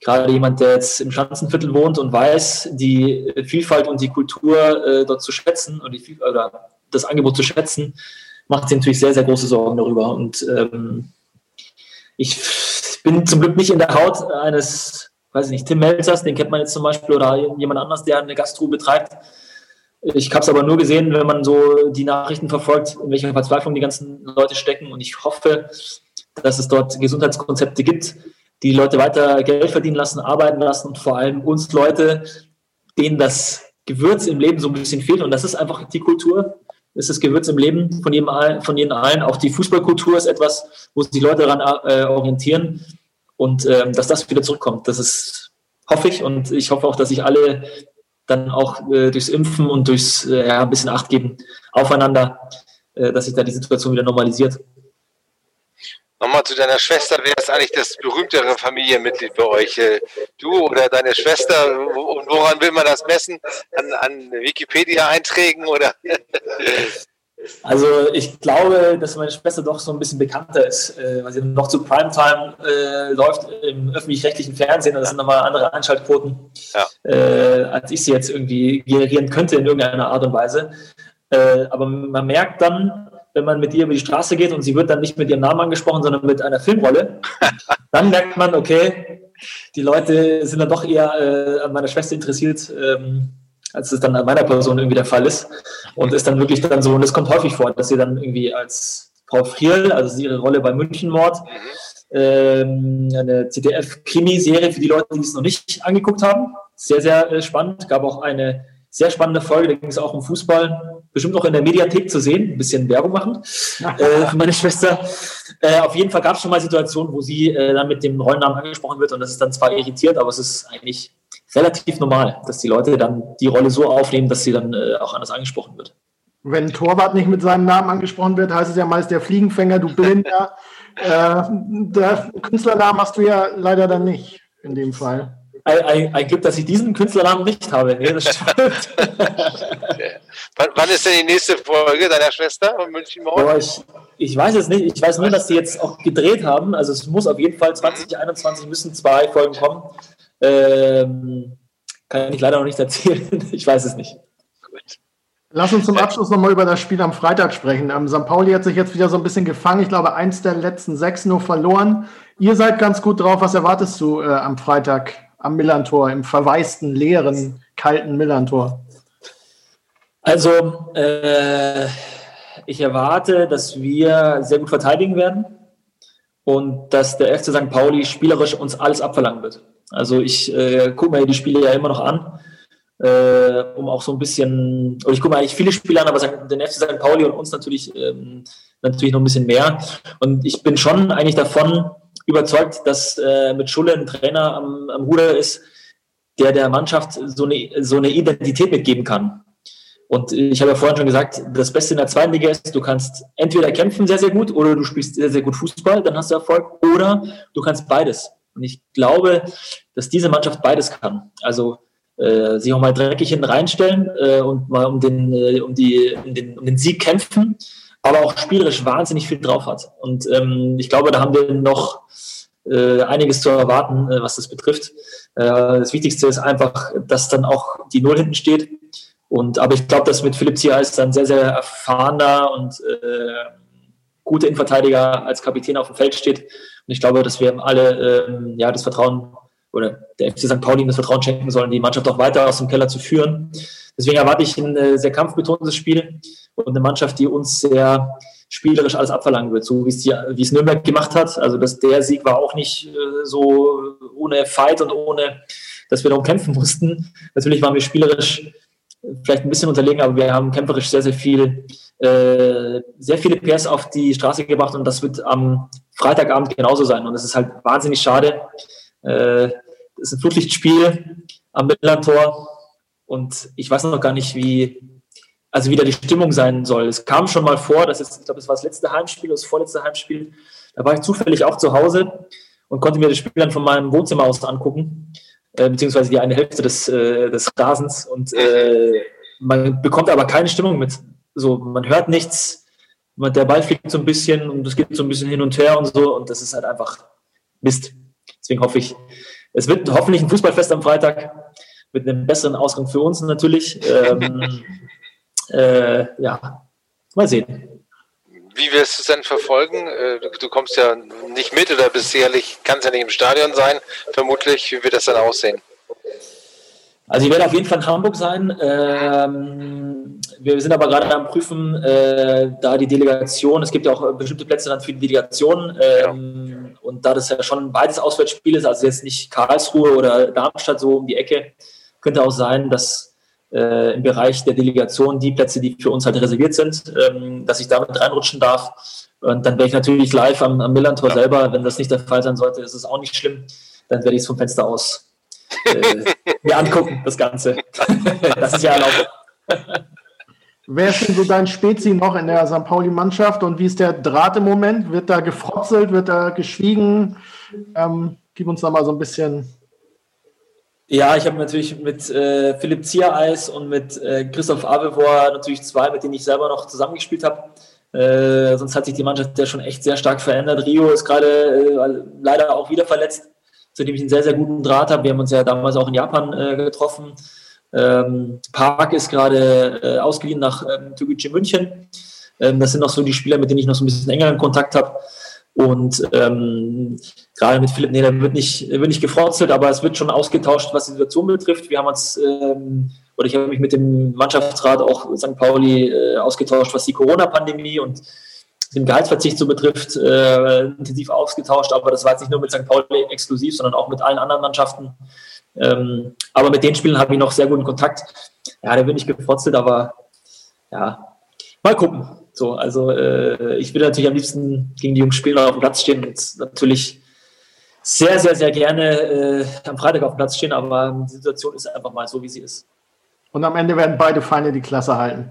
gerade jemand, der jetzt im Schanzenviertel wohnt und weiß, die Vielfalt und die Kultur äh, dort zu schätzen oder, die, oder das Angebot zu schätzen, macht sich natürlich sehr, sehr große Sorgen darüber. Und ähm, ich bin zum Glück nicht in der Haut eines, weiß ich nicht, Tim Melzers, den kennt man jetzt zum Beispiel, oder jemand anders, der eine Gastro betreibt. Ich habe es aber nur gesehen, wenn man so die Nachrichten verfolgt, in welcher Verzweiflung die ganzen Leute stecken. Und ich hoffe, dass es dort Gesundheitskonzepte gibt, die Leute weiter Geld verdienen lassen, arbeiten lassen und vor allem uns Leute, denen das Gewürz im Leben so ein bisschen fehlt. Und das ist einfach die Kultur, ist das Gewürz im Leben von jedem, von jedem allen. Auch die Fußballkultur ist etwas, wo sich Leute daran äh, orientieren. Und ähm, dass das wieder zurückkommt, das ist, hoffe ich. Und ich hoffe auch, dass sich alle dann auch äh, durchs Impfen und durchs äh, ja, ein bisschen Acht geben aufeinander, äh, dass sich da die Situation wieder normalisiert. Nochmal zu deiner Schwester, wer ist eigentlich das berühmtere Familienmitglied bei euch? Äh, du oder deine Schwester? Und woran will man das messen? An, an Wikipedia-Einträgen oder? Also ich glaube, dass meine Schwester doch so ein bisschen bekannter ist, äh, weil sie noch zu Primetime äh, läuft im öffentlich-rechtlichen Fernsehen. Das sind nochmal andere Einschaltquoten, ja. äh, als ich sie jetzt irgendwie generieren könnte in irgendeiner Art und Weise. Äh, aber man merkt dann, wenn man mit ihr über die Straße geht und sie wird dann nicht mit ihrem Namen angesprochen, sondern mit einer Filmrolle, dann merkt man, okay, die Leute sind dann doch eher äh, an meiner Schwester interessiert. Ähm, als es dann an meiner Person irgendwie der Fall ist. Und ist dann wirklich dann so, und es kommt häufig vor, dass sie dann irgendwie als Frau Friel, also ihre Rolle bei Münchenmord, ähm, eine ZDF-Krimi-Serie für die Leute, die es noch nicht angeguckt haben. Sehr, sehr äh, spannend. Gab auch eine sehr spannende Folge, da ging es auch um Fußball, bestimmt auch in der Mediathek zu sehen, ein bisschen Werbung machen äh, für meine Schwester. Äh, auf jeden Fall gab es schon mal Situationen, wo sie äh, dann mit dem Rollennamen angesprochen wird und das ist dann zwar irritiert, aber es ist eigentlich relativ normal, dass die Leute dann die Rolle so aufnehmen, dass sie dann äh, auch anders angesprochen wird. Wenn ein Torwart nicht mit seinem Namen angesprochen wird, heißt es ja meist der Fliegenfänger, du Blinder. äh, der Künstlernamen hast du ja leider dann nicht in dem Fall. Ein, ein, ein, Glück, dass ich diesen Künstlernamen nicht habe. Nee, das stimmt. wann, ist denn die nächste Folge deiner Schwester München Boah, ich, ich weiß es nicht. Ich weiß nur, dass sie jetzt auch gedreht haben. Also es muss auf jeden Fall 2021 müssen zwei Folgen kommen. Ähm, kann ich leider noch nicht erzählen. ich weiß es nicht. Gut. Lass uns zum Abschluss nochmal über das Spiel am Freitag sprechen. Ähm, St. Pauli hat sich jetzt wieder so ein bisschen gefangen. Ich glaube, eins der letzten sechs nur verloren. Ihr seid ganz gut drauf. Was erwartest du äh, am Freitag am Millantor, im verwaisten, leeren, kalten Millantor? Also, äh, ich erwarte, dass wir sehr gut verteidigen werden und dass der FC St. Pauli spielerisch uns alles abverlangen wird. Also ich äh, gucke mir die Spiele ja immer noch an, äh, um auch so ein bisschen, ich gucke mir eigentlich viele Spiele an, aber den FC St. Pauli und uns natürlich, ähm, natürlich noch ein bisschen mehr. Und ich bin schon eigentlich davon überzeugt, dass äh, mit Schulle ein Trainer am, am Ruder ist, der der Mannschaft so eine, so eine Identität mitgeben kann. Und ich habe ja vorhin schon gesagt, das Beste in der zweiten Liga ist, du kannst entweder kämpfen sehr, sehr gut oder du spielst sehr, sehr gut Fußball, dann hast du Erfolg, oder du kannst beides. Und ich glaube, dass diese Mannschaft beides kann. Also äh, sich auch mal dreckig hinten reinstellen äh, und mal um den, äh, um, die, um, den, um den Sieg kämpfen, aber auch spielerisch wahnsinnig viel drauf hat. Und ähm, ich glaube, da haben wir noch äh, einiges zu erwarten, äh, was das betrifft. Äh, das Wichtigste ist einfach, dass dann auch die Null hinten steht. Und, aber ich glaube, dass mit Philipp Ziereis dann sehr, sehr erfahrener und äh, guter Innenverteidiger als Kapitän auf dem Feld steht. Und ich glaube, dass wir alle ähm, ja, das Vertrauen oder der FC St. Pauli das Vertrauen schenken sollen, die Mannschaft auch weiter aus dem Keller zu führen. Deswegen erwarte ich ein äh, sehr kampfbetontes Spiel und eine Mannschaft, die uns sehr spielerisch alles abverlangen wird, so wie es, Nürnberg gemacht hat. Also dass der Sieg war auch nicht äh, so ohne Fight und ohne, dass wir darum kämpfen mussten. Natürlich waren wir spielerisch vielleicht ein bisschen unterlegen, aber wir haben kämpferisch sehr, sehr viel, äh, sehr viele PS auf die Straße gebracht und das wird am Freitagabend genauso sein. Und es ist halt wahnsinnig schade. Äh, ist ein Flutlichtspiel am Millantor und ich weiß noch gar nicht, wie, also wie da die Stimmung sein soll. Es kam schon mal vor, das ist, ich glaube, das war das letzte Heimspiel, das vorletzte Heimspiel. Da war ich zufällig auch zu Hause und konnte mir das Spiel dann von meinem Wohnzimmer aus angucken. Äh, beziehungsweise die eine Hälfte des, äh, des Rasens und äh, man bekommt aber keine Stimmung mit. So, man hört nichts, der Ball fliegt so ein bisschen und es geht so ein bisschen hin und her und so und das ist halt einfach Mist. Deswegen hoffe ich, es wird hoffentlich ein Fußballfest am Freitag mit einem besseren Ausgang für uns natürlich. Ähm, äh, ja, mal sehen. Wie wirst du es denn verfolgen? Äh, du kommst ja nicht mit oder bist sicherlich, kannst ja nicht im Stadion sein, vermutlich. Wie wird das dann aussehen? Also ich werde auf jeden Fall in Hamburg sein. Ähm, wir sind aber gerade am Prüfen, äh, da die Delegation, es gibt ja auch bestimmte Plätze dann für die Delegation. Ähm, ja. Und da das ja schon beides Auswärtsspiel ist, also jetzt nicht Karlsruhe oder Darmstadt so um die Ecke, könnte auch sein, dass äh, im Bereich der Delegation die Plätze, die für uns halt reserviert sind, ähm, dass ich damit reinrutschen darf. Und dann wäre ich natürlich live am, am Millantor ja. selber. Wenn das nicht der Fall sein sollte, ist es auch nicht schlimm. Dann werde ich es vom Fenster aus äh, mir angucken, das Ganze. das ist ja erlaubt. Wer ist denn so dein Spezi noch in der St. Pauli-Mannschaft und wie ist der Draht im Moment? Wird da gefrotzelt, wird da geschwiegen? Ähm, gib uns da mal so ein bisschen Ja, ich habe natürlich mit äh, Philipp Ziereis und mit äh, Christoph Avevor natürlich zwei, mit denen ich selber noch zusammengespielt habe. Äh, sonst hat sich die Mannschaft ja schon echt sehr stark verändert. Rio ist gerade äh, leider auch wieder verletzt, zu dem ich einen sehr, sehr guten Draht habe. Wir haben uns ja damals auch in Japan äh, getroffen. Ähm, Park ist gerade äh, ausgeliehen nach ähm, Toguchi München. Ähm, das sind noch so die Spieler, mit denen ich noch so ein bisschen engeren Kontakt habe. Und ähm, gerade mit Philipp Neder wird nicht, wird nicht gefrotzelt, aber es wird schon ausgetauscht, was die Situation betrifft. Wir haben uns, ähm, oder ich habe mich mit dem Mannschaftsrat auch St. Pauli äh, ausgetauscht, was die Corona-Pandemie und den Gehaltsverzicht so betrifft, äh, intensiv ausgetauscht. Aber das war jetzt nicht nur mit St. Pauli exklusiv, sondern auch mit allen anderen Mannschaften. Ähm, aber mit den Spielen habe ich noch sehr guten Kontakt. Ja, da bin ich gefrotzelt, aber ja, mal gucken. So, also äh, ich würde natürlich am liebsten gegen die Jungs spielen und auf dem Platz stehen und natürlich sehr, sehr, sehr gerne äh, am Freitag auf dem Platz stehen, aber die Situation ist einfach mal so, wie sie ist. Und am Ende werden beide Feinde die Klasse halten.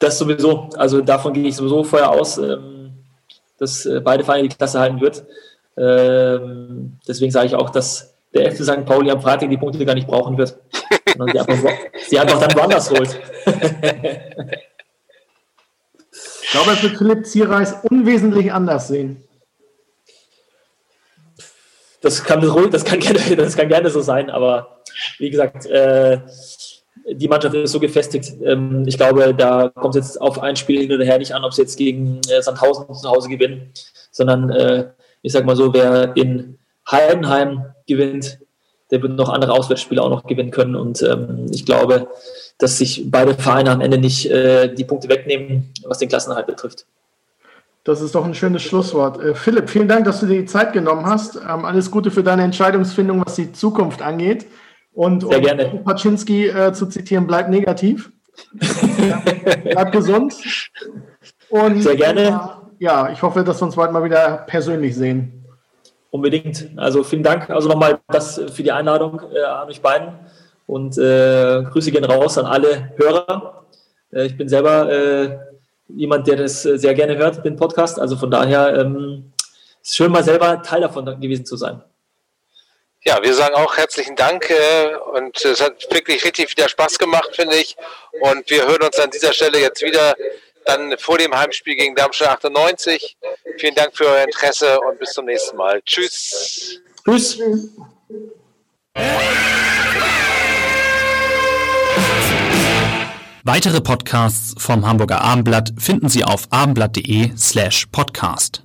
Das sowieso. Also davon gehe ich sowieso vorher aus, ähm, dass äh, beide Feinde die Klasse halten wird. Ähm, deswegen sage ich auch, dass der FC St. Pauli am Freitag die Punkte gar nicht brauchen wird. Und sie einfach, sie einfach dann woanders holt. Ich glaube, es wird Philipp Zierreis unwesentlich anders sehen. Das kann, das, kann gerne, das kann gerne so sein, aber wie gesagt, äh, die Mannschaft ist so gefestigt. Ähm, ich glaube, da kommt es jetzt auf ein Spiel hin oder her nicht an, ob sie jetzt gegen äh, Sandhausen zu Hause gewinnen, sondern äh, ich sag mal so, wer in Heidenheim gewinnt, der wird noch andere Auswärtsspiele auch noch gewinnen können. Und ähm, ich glaube, dass sich beide Vereine am Ende nicht äh, die Punkte wegnehmen, was den Klassenerhalt betrifft. Das ist doch ein schönes Schlusswort. Philipp, vielen Dank, dass du dir die Zeit genommen hast. Ähm, alles Gute für deine Entscheidungsfindung, was die Zukunft angeht. Und Sehr um gerne. Paczynski äh, zu zitieren, bleib negativ. bleib gesund. Und, Sehr gerne. ja, ich hoffe, dass wir uns bald mal wieder persönlich sehen. Unbedingt. Also vielen Dank. Also nochmal das für die Einladung äh, an euch beiden. Und äh, Grüße gehen raus an alle Hörer. Äh, ich bin selber äh, jemand, der das sehr gerne hört, den Podcast. Also von daher ähm, ist schön, mal selber Teil davon gewesen zu sein. Ja, wir sagen auch herzlichen Dank äh, und es hat wirklich richtig wieder Spaß gemacht, finde ich. Und wir hören uns an dieser Stelle jetzt wieder dann vor dem Heimspiel gegen Darmstadt 98. Vielen Dank für euer Interesse und bis zum nächsten Mal. Tschüss. Tschüss. Weitere Podcasts vom Hamburger Abendblatt finden Sie auf abendblatt.de slash podcast.